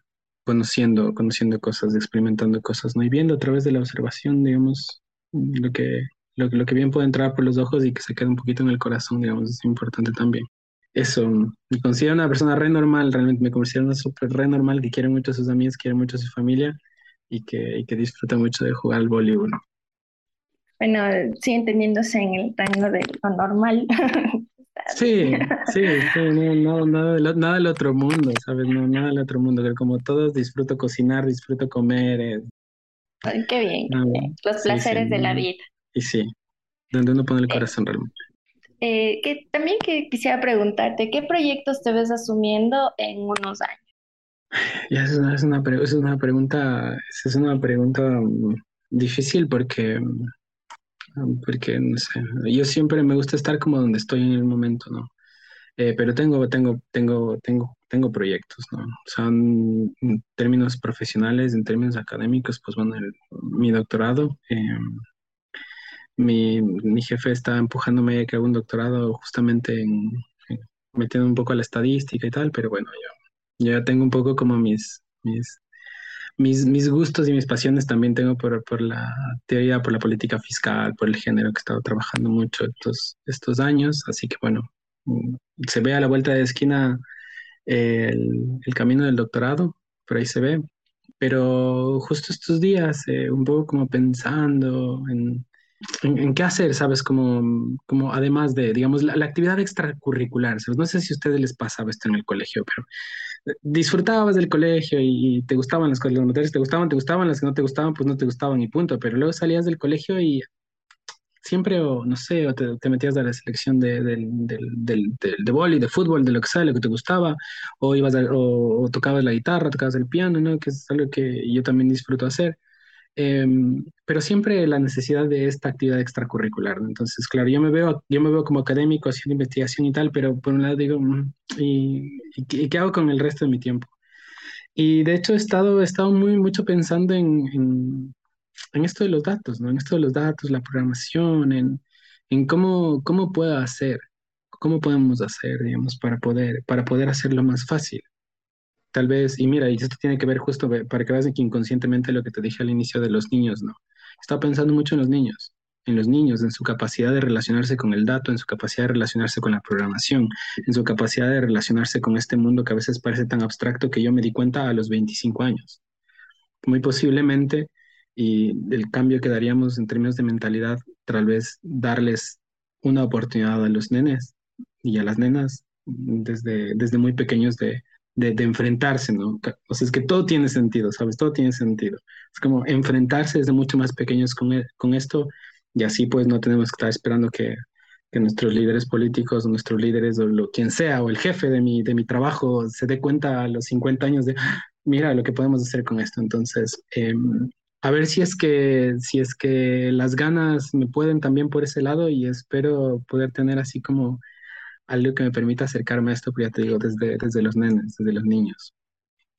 conociendo, conociendo cosas, experimentando cosas, ¿no? y viendo a través de la observación, digamos, lo que, lo, lo que bien puede entrar por los ojos y que se quede un poquito en el corazón, digamos, es importante también. Eso, me considero una persona re normal, realmente me considero una súper re normal que quiere mucho a sus amigos, quiere mucho a su familia y que, y que disfruta mucho de jugar al voleibol. Bueno, sí, entendiéndose en el rango de lo normal. Sí, sí, sí, no, no, nada, del, nada del otro mundo, ¿sabes? No, nada del otro mundo, que como todos disfruto cocinar, disfruto comer. Eh. Ay, qué bien, los placeres de la vida. Y sí, donde uno pone el eh, corazón realmente. Eh, que también que quisiera preguntarte, ¿qué proyectos te ves asumiendo en unos años? Ya es una, es una, es una pregunta, es una pregunta mm, difícil porque porque no sé, yo siempre me gusta estar como donde estoy en el momento, ¿no? Eh, pero tengo, tengo, tengo, tengo, tengo proyectos, ¿no? Son en términos profesionales, en términos académicos, pues bueno, mi doctorado, em, mi, mi, jefe está empujándome a que haga un doctorado justamente en, metiendo un poco a la estadística y tal, pero bueno, yo, yo ya tengo un poco como mis, mis mis, mis gustos y mis pasiones también tengo por, por la teoría, por la política fiscal, por el género que he estado trabajando mucho estos, estos años. Así que bueno, mm, se ve a la vuelta de esquina el, el camino del doctorado, por ahí se ve. Pero justo estos días, eh, un poco como pensando en, en, qué hacer, ¿sabes? Como, como además de, digamos, la, la actividad extracurricular, ¿sabes? No sé si a ustedes les pasaba esto en el colegio, pero disfrutabas del colegio y te gustaban las cosas, las materias te gustaban, te gustaban, las que no te gustaban, pues no te gustaban y punto, pero luego salías del colegio y siempre, o no sé, o te, metías a la selección de, del, del, de boli, de fútbol, de lo que sea, lo que te gustaba, o ibas o, tocabas la guitarra, tocabas el piano, ¿no? Que es algo que yo también disfruto hacer. Em, pero siempre la necesidad de esta actividad extracurricular. Entonces, claro, yo me veo, yo me veo como académico haciendo investigación y tal, pero por un lado digo, mm, ¿y, y, qué hago con el resto de mi tiempo? Y de hecho he estado, he estado muy mucho pensando en, en, en, esto de los datos, ¿no? En esto de los datos, la programación, en, en cómo, cómo puedo hacer, cómo podemos hacer, digamos, para poder, para poder hacerlo más fácil tal vez, y mira, y esto tiene que ver justo para que veas que inconscientemente lo que te dije al inicio de los niños, ¿no? Estaba pensando mucho en los niños, en los niños, en su capacidad de relacionarse con el dato, en su capacidad de relacionarse con la programación, en su capacidad de relacionarse con este mundo que a veces parece tan abstracto que yo me di cuenta a los 25 años. Muy posiblemente, y el cambio que daríamos en términos de mentalidad, tal vez darles una oportunidad a los nenes y a las nenas desde, desde muy pequeños de, de, enfrentarse, ¿no? O sea, es que todo tiene sentido, ¿sabes? Todo tiene sentido. Es como enfrentarse desde mucho más pequeños con, e, con esto y así pues no tenemos que estar esperando que, que nuestros líderes políticos, nuestros líderes o lo quien sea, o el jefe de mi, de mi trabajo se dé cuenta a los 50 años de, mira lo que podemos hacer con esto. Entonces, em, a ver si es que si es que las ganas me pueden también por ese lado y espero poder tener así como algo que me permita acercarme a esto, pues ya te digo, desde, desde los nenes, desde los niños.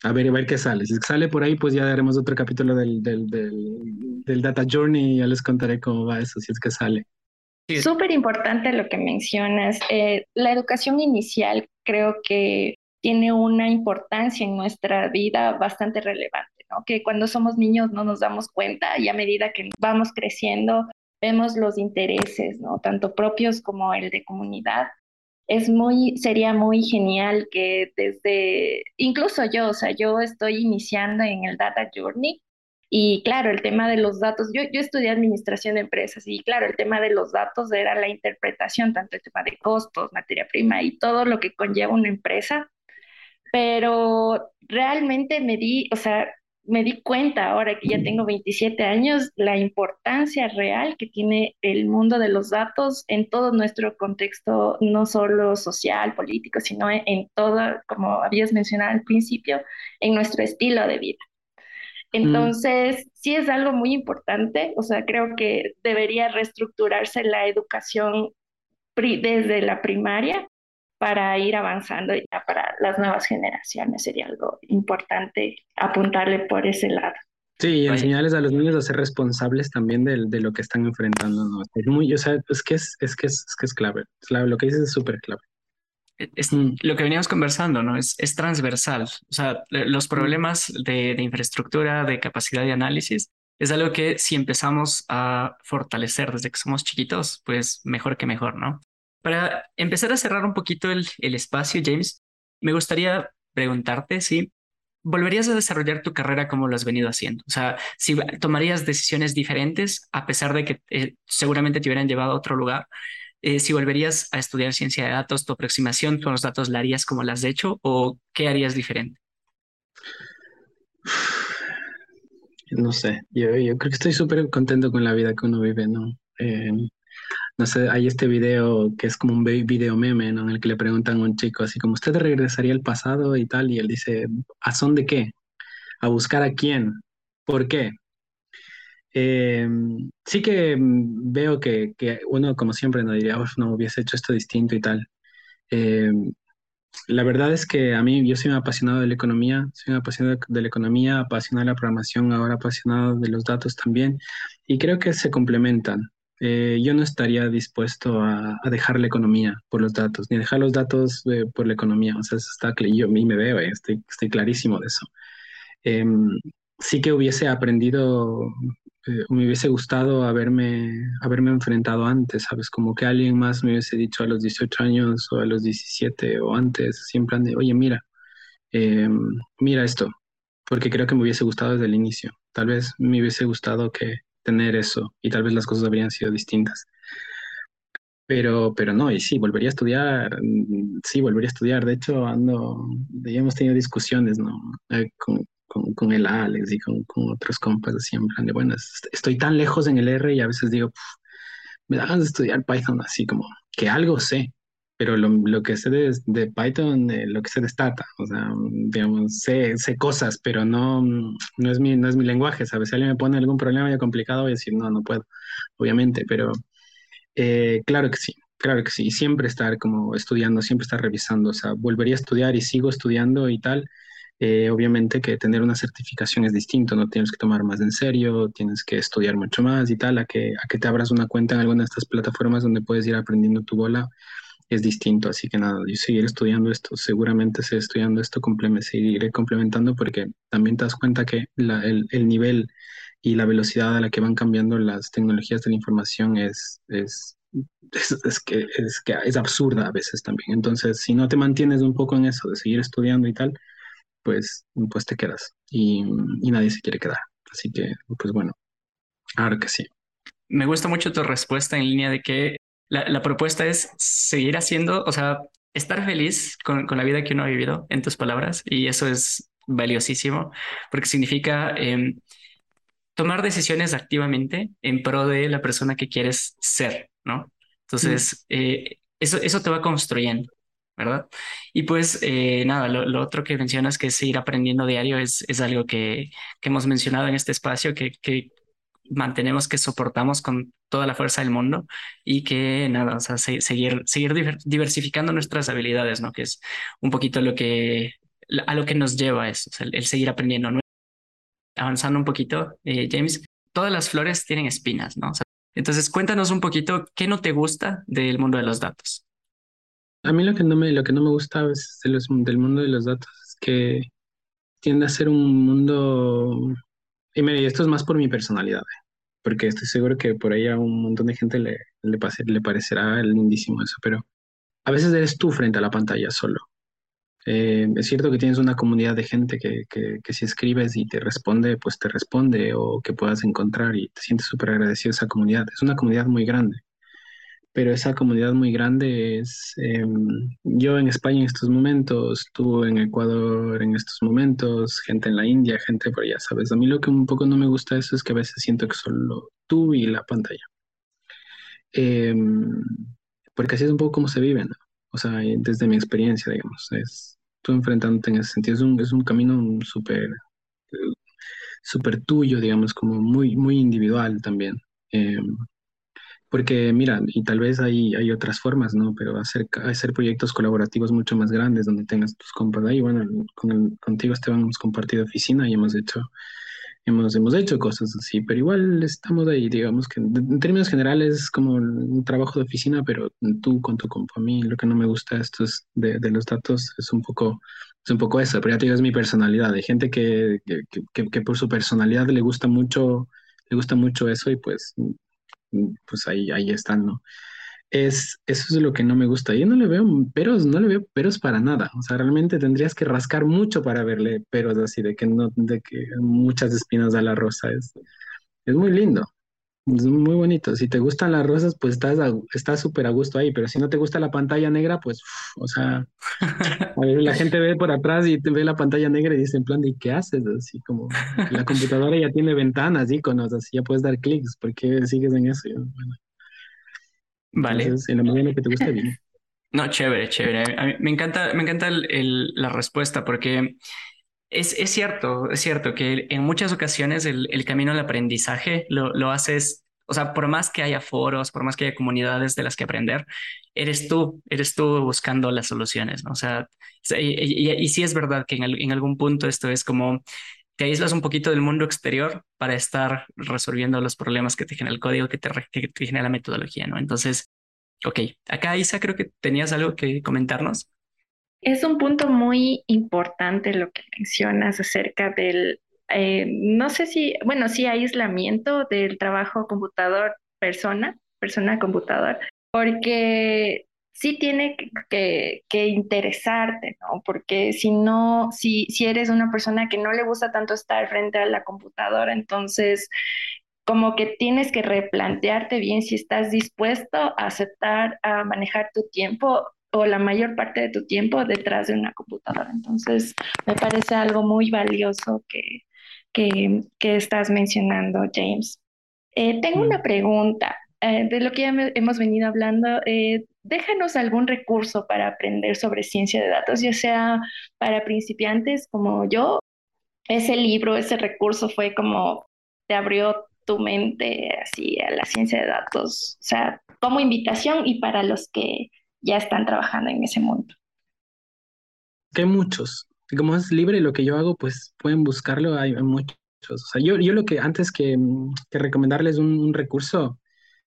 A ver, a ver qué sale. Si sale por ahí, pues ya haremos otro capítulo del, del, del, Data Journey y ya les contaré cómo va eso, si es que sale. Súper importante lo que mencionas. Eh, la educación inicial creo que tiene una importancia en nuestra vida bastante relevante, ¿no? Que cuando somos niños no nos damos cuenta y a medida que vamos creciendo vemos los intereses, ¿no? Tanto propios como el de comunidad es muy, sería muy genial que desde, incluso yo, o sea, yo estoy iniciando en el Data Journey y claro, el tema de los datos, yo, yo estudié administración de empresas y claro, el tema de los datos era la interpretación, tanto el tema de costos, materia prima y todo lo que conlleva una empresa, pero realmente me di, o sea, me di cuenta ahora que ya tengo 27 años la importancia real que tiene el mundo de los datos en todo nuestro contexto, no solo social, político, sino en todo, como habías mencionado al principio, en nuestro estilo de vida. Entonces, sí es algo muy importante, o sea, creo que debería reestructurarse la educación desde la primaria para ir avanzando ya para las nuevas generaciones. Sería algo importante apuntarle por ese lado. Sí, y enseñarles a los niños a ser responsables también de, de lo que están enfrentando, ¿no? Es muy, o sea, es que es, es que es, que es clave. Lo que dices es súper clave. Es, mm. Lo que veníamos conversando, ¿no? Es, es transversal. O sea, los mm. problemas de, de, infraestructura, de capacidad de análisis, es algo que si empezamos a fortalecer desde que somos chiquitos, pues mejor que mejor, ¿no? Para empezar a cerrar un poquito el, espacio, James, me gustaría preguntarte si volverías a desarrollar tu carrera como lo has venido haciendo. O sea, si tomarías decisiones diferentes, a pesar de que eh, seguramente te hubieran llevado a otro lugar, eh, si volverías a estudiar ciencia de datos, tu aproximación con los datos la harías como la has hecho o qué harías diferente? No sé, yo, yo creo que estoy súper contento con la vida que uno vive, ¿no? Eh, no sé, hay este video que es como un video meme, ¿no? En el que le preguntan a un chico así como, ¿usted regresaría al pasado y tal? Y él dice, ¿a son de qué? ¿A buscar a quién? ¿Por qué? Em, sí que veo que, que, uno, como siempre, no diría, no hubiese hecho esto distinto y tal. Em, la verdad es que a mí, yo soy un apasionado de la economía, soy un apasionado de la economía, apasionado de la programación, ahora apasionado de los datos también, y creo que se complementan. Eh, yo no estaría dispuesto a, dejar la economía por los datos, ni dejar los datos eh, por la economía. O sea, eso está, yo a mí me veo, eh, estoy, estoy clarísimo de eso. Em, sí que hubiese aprendido, me hubiese gustado haberme, haberme enfrentado antes, ¿sabes? Como que alguien más me hubiese dicho a los 18 años o a los 17 o antes, siempre de, oye, mira, em, mira esto, porque creo que me hubiese gustado desde el inicio. Tal vez me hubiese gustado que tener eso y tal vez las cosas habrían sido distintas. Pero, pero no, y sí, volvería a estudiar, mm, sí, volvería a estudiar. De hecho, ando, ya hemos tenido discusiones, ¿no? Eh, con, con, el Alex y con, con otros compas plan de, bueno, estoy tan lejos en el R y a veces digo, me da de estudiar Python así como que algo sé, pero lo, lo que sé de, de Python, eh, lo que sé de Stata, o sea, digamos, sé, sé, cosas, pero no, no, es mi, no es mi lenguaje, ¿sabes? Si alguien me pone algún problema ya complicado, voy a decir, no, no puedo, obviamente, pero eh, claro que sí, claro que sí, siempre estar como estudiando, siempre estar revisando, o sea, volvería a estudiar y sigo estudiando y tal. Eh, obviamente que tener una certificación es distinto, no tienes que tomar más en serio, tienes que estudiar mucho más y tal, a que, a que te abras una cuenta en alguna de estas plataformas donde puedes ir aprendiendo tu bola es distinto, así que nada, yo seguiré estudiando esto, seguramente seguiré estudiando esto, seguiré complementando porque también te das cuenta que el, el, nivel y la velocidad a la que van cambiando las tecnologías de la información es, es, es, que, es que es absurda a veces también. Entonces, si no te mantienes un poco en eso de seguir estudiando y tal, pues, pues te quedas y, y nadie se quiere quedar. Así que, pues bueno, ahora que sí. Me gusta mucho tu respuesta en línea de que la, propuesta es seguir haciendo, o sea, estar feliz con, la vida que uno ha vivido, en tus palabras, y eso es valiosísimo, porque significa em, tomar decisiones activamente en pro de la persona que quieres ser, ¿no? Entonces, mm. eh, eso, eso te va construyendo. ¿verdad? Y pues eh, nada, lo, otro que mencionas que es seguir aprendiendo diario es, es algo que, que hemos mencionado en este espacio, que, que mantenemos que soportamos con toda la fuerza del mundo y que nada, o sea, seguir, seguir diversificando nuestras habilidades, ¿no? Que es un poquito lo que, a lo que nos lleva eso, el, seguir aprendiendo, ¿no? Avanzando un poquito, eh, James, todas las flores tienen espinas, ¿no? entonces, cuéntanos un poquito qué no te gusta del mundo de los datos. A mí lo que no me, lo que no me gusta es del mundo de los datos es que tiende a ser un mundo y esto es más por mi personalidad, porque estoy seguro que por ahí a un montón de gente le, le, le parecerá lindísimo eso, pero a veces eres tú frente a la pantalla solo. Eh, es cierto que tienes una comunidad de gente que, que, que, si escribes y te responde, pues te responde o que puedas encontrar y te sientes súper agradecido a esa comunidad. Es una comunidad muy grande pero esa comunidad muy grande es, em, yo en España en estos momentos, tú en Ecuador en estos momentos, gente en la India, gente por allá, ¿sabes? A mí lo que un poco no me gusta eso es que a veces siento que solo tú y la pantalla. Em, porque así es un poco como se vive, ¿no? O sea, desde mi experiencia, digamos, es tú enfrentándote en ese sentido, es un, es un camino súper súper tuyo, digamos, como muy, muy individual también. Em, porque mira, y tal vez hay, hay otras formas, ¿no? Pero hacer, hacer proyectos colaborativos mucho más grandes donde tengas tus compas ahí. Bueno, con contigo Esteban hemos compartido oficina y hemos hecho, hemos, hemos hecho cosas así, pero igual estamos ahí, digamos que en términos generales es como un trabajo de oficina, pero tú con tu compa. A mí lo que no me gusta esto es de, de los datos es un poco es un poco eso, pero ya te digo, es mi personalidad. Hay gente que, que, que, que, por su personalidad le gusta mucho, le gusta mucho eso y pues pues ahí, ahí están, ¿no? Es, eso es lo que no me gusta. Yo no le veo peros, no le veo peros para nada. O sea, realmente tendrías que rascar mucho para verle peros así, de que no, de que muchas espinas da la rosa. Es, es muy lindo. Es muy bonito. Si te gustan las rosas, pues estás estás súper a gusto ahí, pero si no te gusta la pantalla negra, pues, o sea, la gente ve por atrás y te ve la pantalla negra y dice en plan, ¿y qué haces? Así como la computadora ya tiene ventanas, iconos, así ya puedes dar clics, ¿por qué sigues en eso? vale. Entonces, en la medida que te guste, bien. No, chévere, chévere. me encanta, me encanta el, la respuesta porque es, es, cierto, es cierto que en muchas ocasiones el, el camino al aprendizaje lo, lo, haces, o sea, por más que haya foros, por más que haya comunidades de las que aprender, eres tú, eres tú buscando las soluciones, ¿no? O sea, y, y, sí es verdad que en, en, algún punto esto es como te aíslas un poquito del mundo exterior para estar resolviendo los problemas que te genera el código, que te, que te genera la metodología, ¿no? Entonces, ok, acá Isa creo que tenías algo que comentarnos. Es un punto muy importante lo que mencionas acerca del, eh, no sé si, bueno, sí, aislamiento del trabajo computador-persona, persona-computador, porque sí tiene que, que, interesarte, ¿no? Porque si no, si, si eres una persona que no le gusta tanto estar frente a la computadora, entonces como que tienes que replantearte bien si estás dispuesto a aceptar, a manejar tu tiempo o la mayor parte de tu tiempo detrás de una computadora. Entonces, me parece algo muy valioso que, que, que estás mencionando, James. Eh, tengo una mm. pregunta. Eh, de lo que ya hemos venido hablando, eh, déjanos algún recurso para aprender sobre ciencia de datos, ya sea para principiantes como yo. Ese libro, ese recurso fue como te abrió tu mente así a la ciencia de datos, o sea, como invitación y para los que ya están trabajando en ese mundo. Hay muchos. Como es libre lo que yo hago, pues pueden buscarlo, hay, muchos. O sea, yo, yo lo que antes que, que recomendarles un, recurso,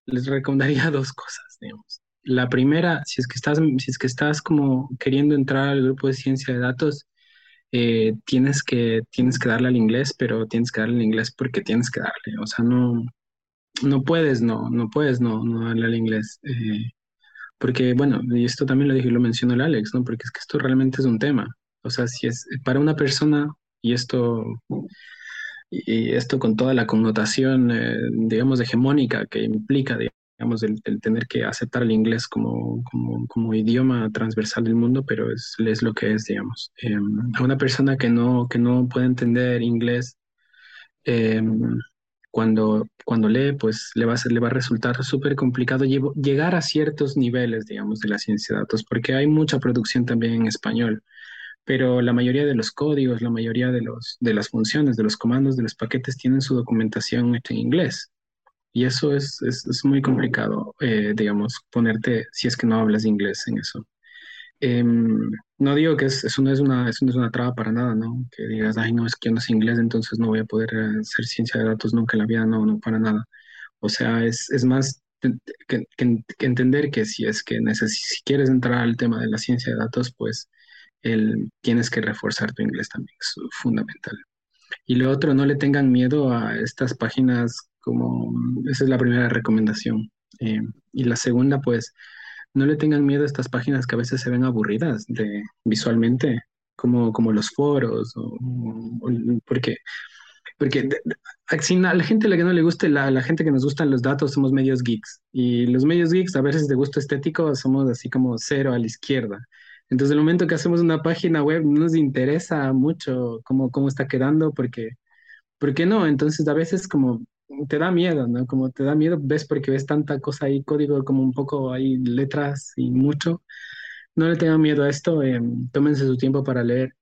les recomendaría dos cosas, digamos. La primera, si es que estás, si es que estás como queriendo entrar al grupo de ciencia de datos, eh, tienes que, tienes que darle al inglés, pero tienes que darle al inglés porque tienes que darle. O sea, no, no puedes, no, no puedes no, no darle al inglés. Eh, porque, bueno, y esto también lo dije, lo mencionó el Alex, ¿no? Porque es que esto realmente es un tema. O sea, si es para una persona, y esto, y esto con toda la connotación, eh, digamos, hegemónica que implica, digamos, el, tener que aceptar el inglés como, como, como, idioma transversal del mundo, pero es, es lo que es, digamos. Eh, a una persona que no, que no puede entender inglés, eh, cuando, cuando lee, pues le va a, le va a resultar súper complicado llegar a ciertos niveles, digamos, de la ciencia de datos, porque hay mucha producción también en español, pero la mayoría de los códigos, la mayoría de, los, de las funciones, de los comandos, de los paquetes tienen su documentación en inglés. Y eso es, es, muy complicado, eh, digamos, ponerte, si es que no hablas inglés en eso. Em, no digo que eso, no es una, eso es una traba para nada, ¿no? Que digas, ay, no, es que yo no sé inglés, entonces no voy a poder eh, hacer ciencia de datos nunca en la vida, no, no, para nada. O sea, es, es más que, entender que si es que si quieres entrar al tema de la ciencia de datos, pues el, tienes que reforzar tu inglés también, es fundamental. Y lo otro, no le tengan miedo a estas páginas como, esa es la primera recomendación. Eh, y la segunda, pues, no le tengan miedo a estas páginas que a veces se ven aburridas de, visualmente, como, como los foros, o, porque, porque a la gente a la que no le guste, la, la, gente que nos gustan los datos, somos medios geeks. Y los medios geeks, a veces de gusto estético, somos así como cero a la izquierda. Entonces, el momento que hacemos una página web, no nos interesa mucho cómo, cómo está quedando, porque, ¿por qué no? Entonces, a veces como te da miedo, ¿no? Como te da miedo, ves porque ves tanta cosa ahí, código como un poco ahí, letras y mucho. no le tengan miedo a esto, eh, tómense su tiempo para leer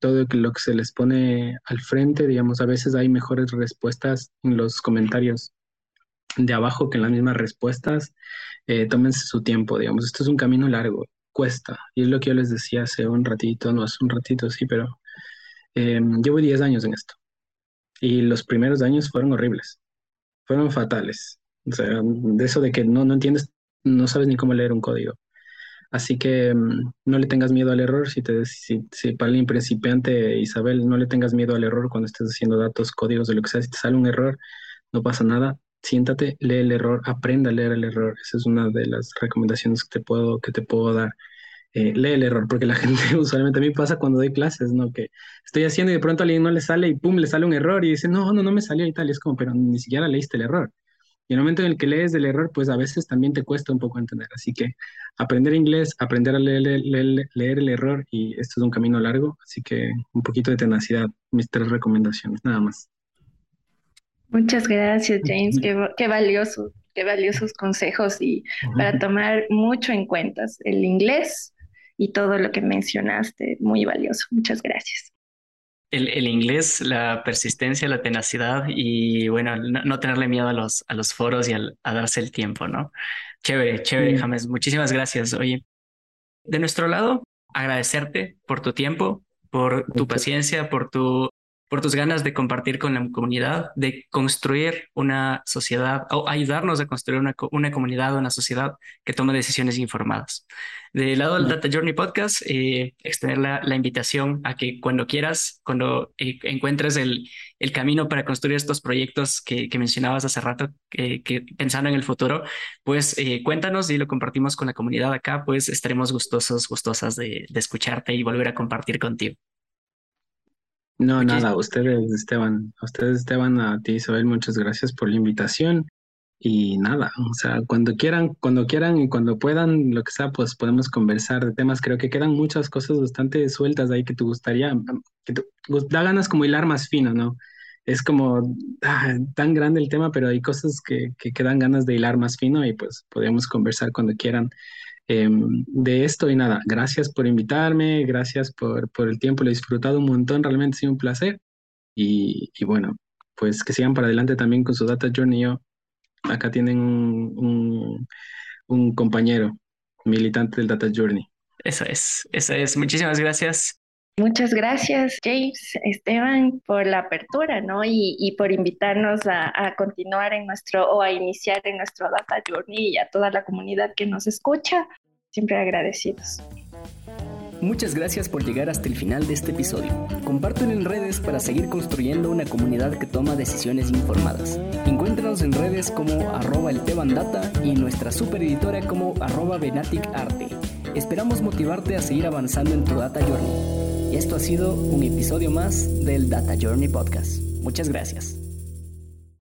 todo lo que se les pone al frente, digamos, a veces hay mejores respuestas en los comentarios de abajo que en las mismas respuestas, eh, tómense su tiempo, digamos, esto es un camino largo, cuesta, y es lo que yo les decía hace un ratito, no hace un ratito, sí, pero eh, llevo 10 años en esto, y los primeros años fueron horribles, fueron fatales, o sea, de eso de que no, no entiendes, no sabes ni cómo leer un código. Así que mm, no le tengas miedo al error. Si, te, si, para el principiante, Isabel, no le tengas miedo al error cuando estés haciendo datos, códigos, de lo que sea. Si te sale un error, no pasa nada. Siéntate, lee el error, aprenda a leer el error. Esa es una de las recomendaciones que te puedo, que te puedo dar. Eh, lee el error, porque la gente usualmente a mí pasa cuando doy clases, ¿no? Que estoy haciendo y de pronto a alguien no le sale y pum, le sale un error y dice, no, no, no me salió y tal. Y es como, pero ni siquiera leíste el error. Y en el momento en el que lees del error, pues a veces también te cuesta un poco entender. Así que aprender inglés, aprender a leer, leer, el error, y esto es un camino largo, así que un poquito de tenacidad, mis tres recomendaciones, nada más. Muchas gracias, James. Qué, qué valioso, qué valiosos consejos y para tomar mucho en cuenta el inglés y todo lo que mencionaste, muy valioso. Muchas gracias el, inglés, la persistencia, la tenacidad y bueno, no, tenerle miedo a los, a los foros y a darse el tiempo, ¿no? Chévere, chévere, James. Muchísimas gracias. Oye, de nuestro lado, agradecerte por tu tiempo, por tu paciencia, por tu por tus ganas de compartir con la comunidad, de construir una sociedad o ayudarnos a construir una, una comunidad, una sociedad que tome decisiones informadas. Del lado del Data Journey Podcast, eh, extender la, la, invitación a que cuando quieras, cuando eh, encuentres el, el, camino para construir estos proyectos que, que mencionabas hace rato, que, pensando en el futuro, pues eh, cuéntanos y lo compartimos con la comunidad acá, pues estaremos gustosos, gustosas de, de escucharte y volver a compartir contigo. No, nada, a ustedes, Esteban, a ustedes, Esteban, a ti, Isabel, muchas gracias por la invitación. Y nada, o sea, cuando quieran, cuando quieran y cuando puedan, lo que sea, pues podemos conversar de temas. Creo que quedan muchas cosas bastante sueltas ahí que te gustaría, que te, da ganas como hilar más fino, ¿no? Es como ah, tan grande el tema, pero hay cosas que, que, que dan ganas de hilar más fino y pues podemos conversar cuando quieran. Em, de esto y nada, gracias por invitarme, gracias por, por, el tiempo, lo he disfrutado un montón, realmente ha sido un placer y, bueno, pues que sigan para adelante también con su Data Journey. Yo, acá tienen un, un, compañero militante del Data Journey. Eso es, eso es. Muchísimas gracias. Muchas gracias, James, Esteban, por la apertura, ¿no? Y, y por invitarnos a, a, continuar en nuestro, o a iniciar en nuestro Data Journey y a toda la comunidad que nos escucha siempre agradecidos. Muchas gracias por llegar hasta el final de este episodio. Compártelo en redes para seguir construyendo una comunidad que toma decisiones informadas. Encuéntranos en redes como arroba el Data y nuestra super editora como arroba Arte. Esperamos motivarte a seguir avanzando en tu Data Journey. Esto ha sido un episodio más del Data Journey Podcast. Muchas gracias.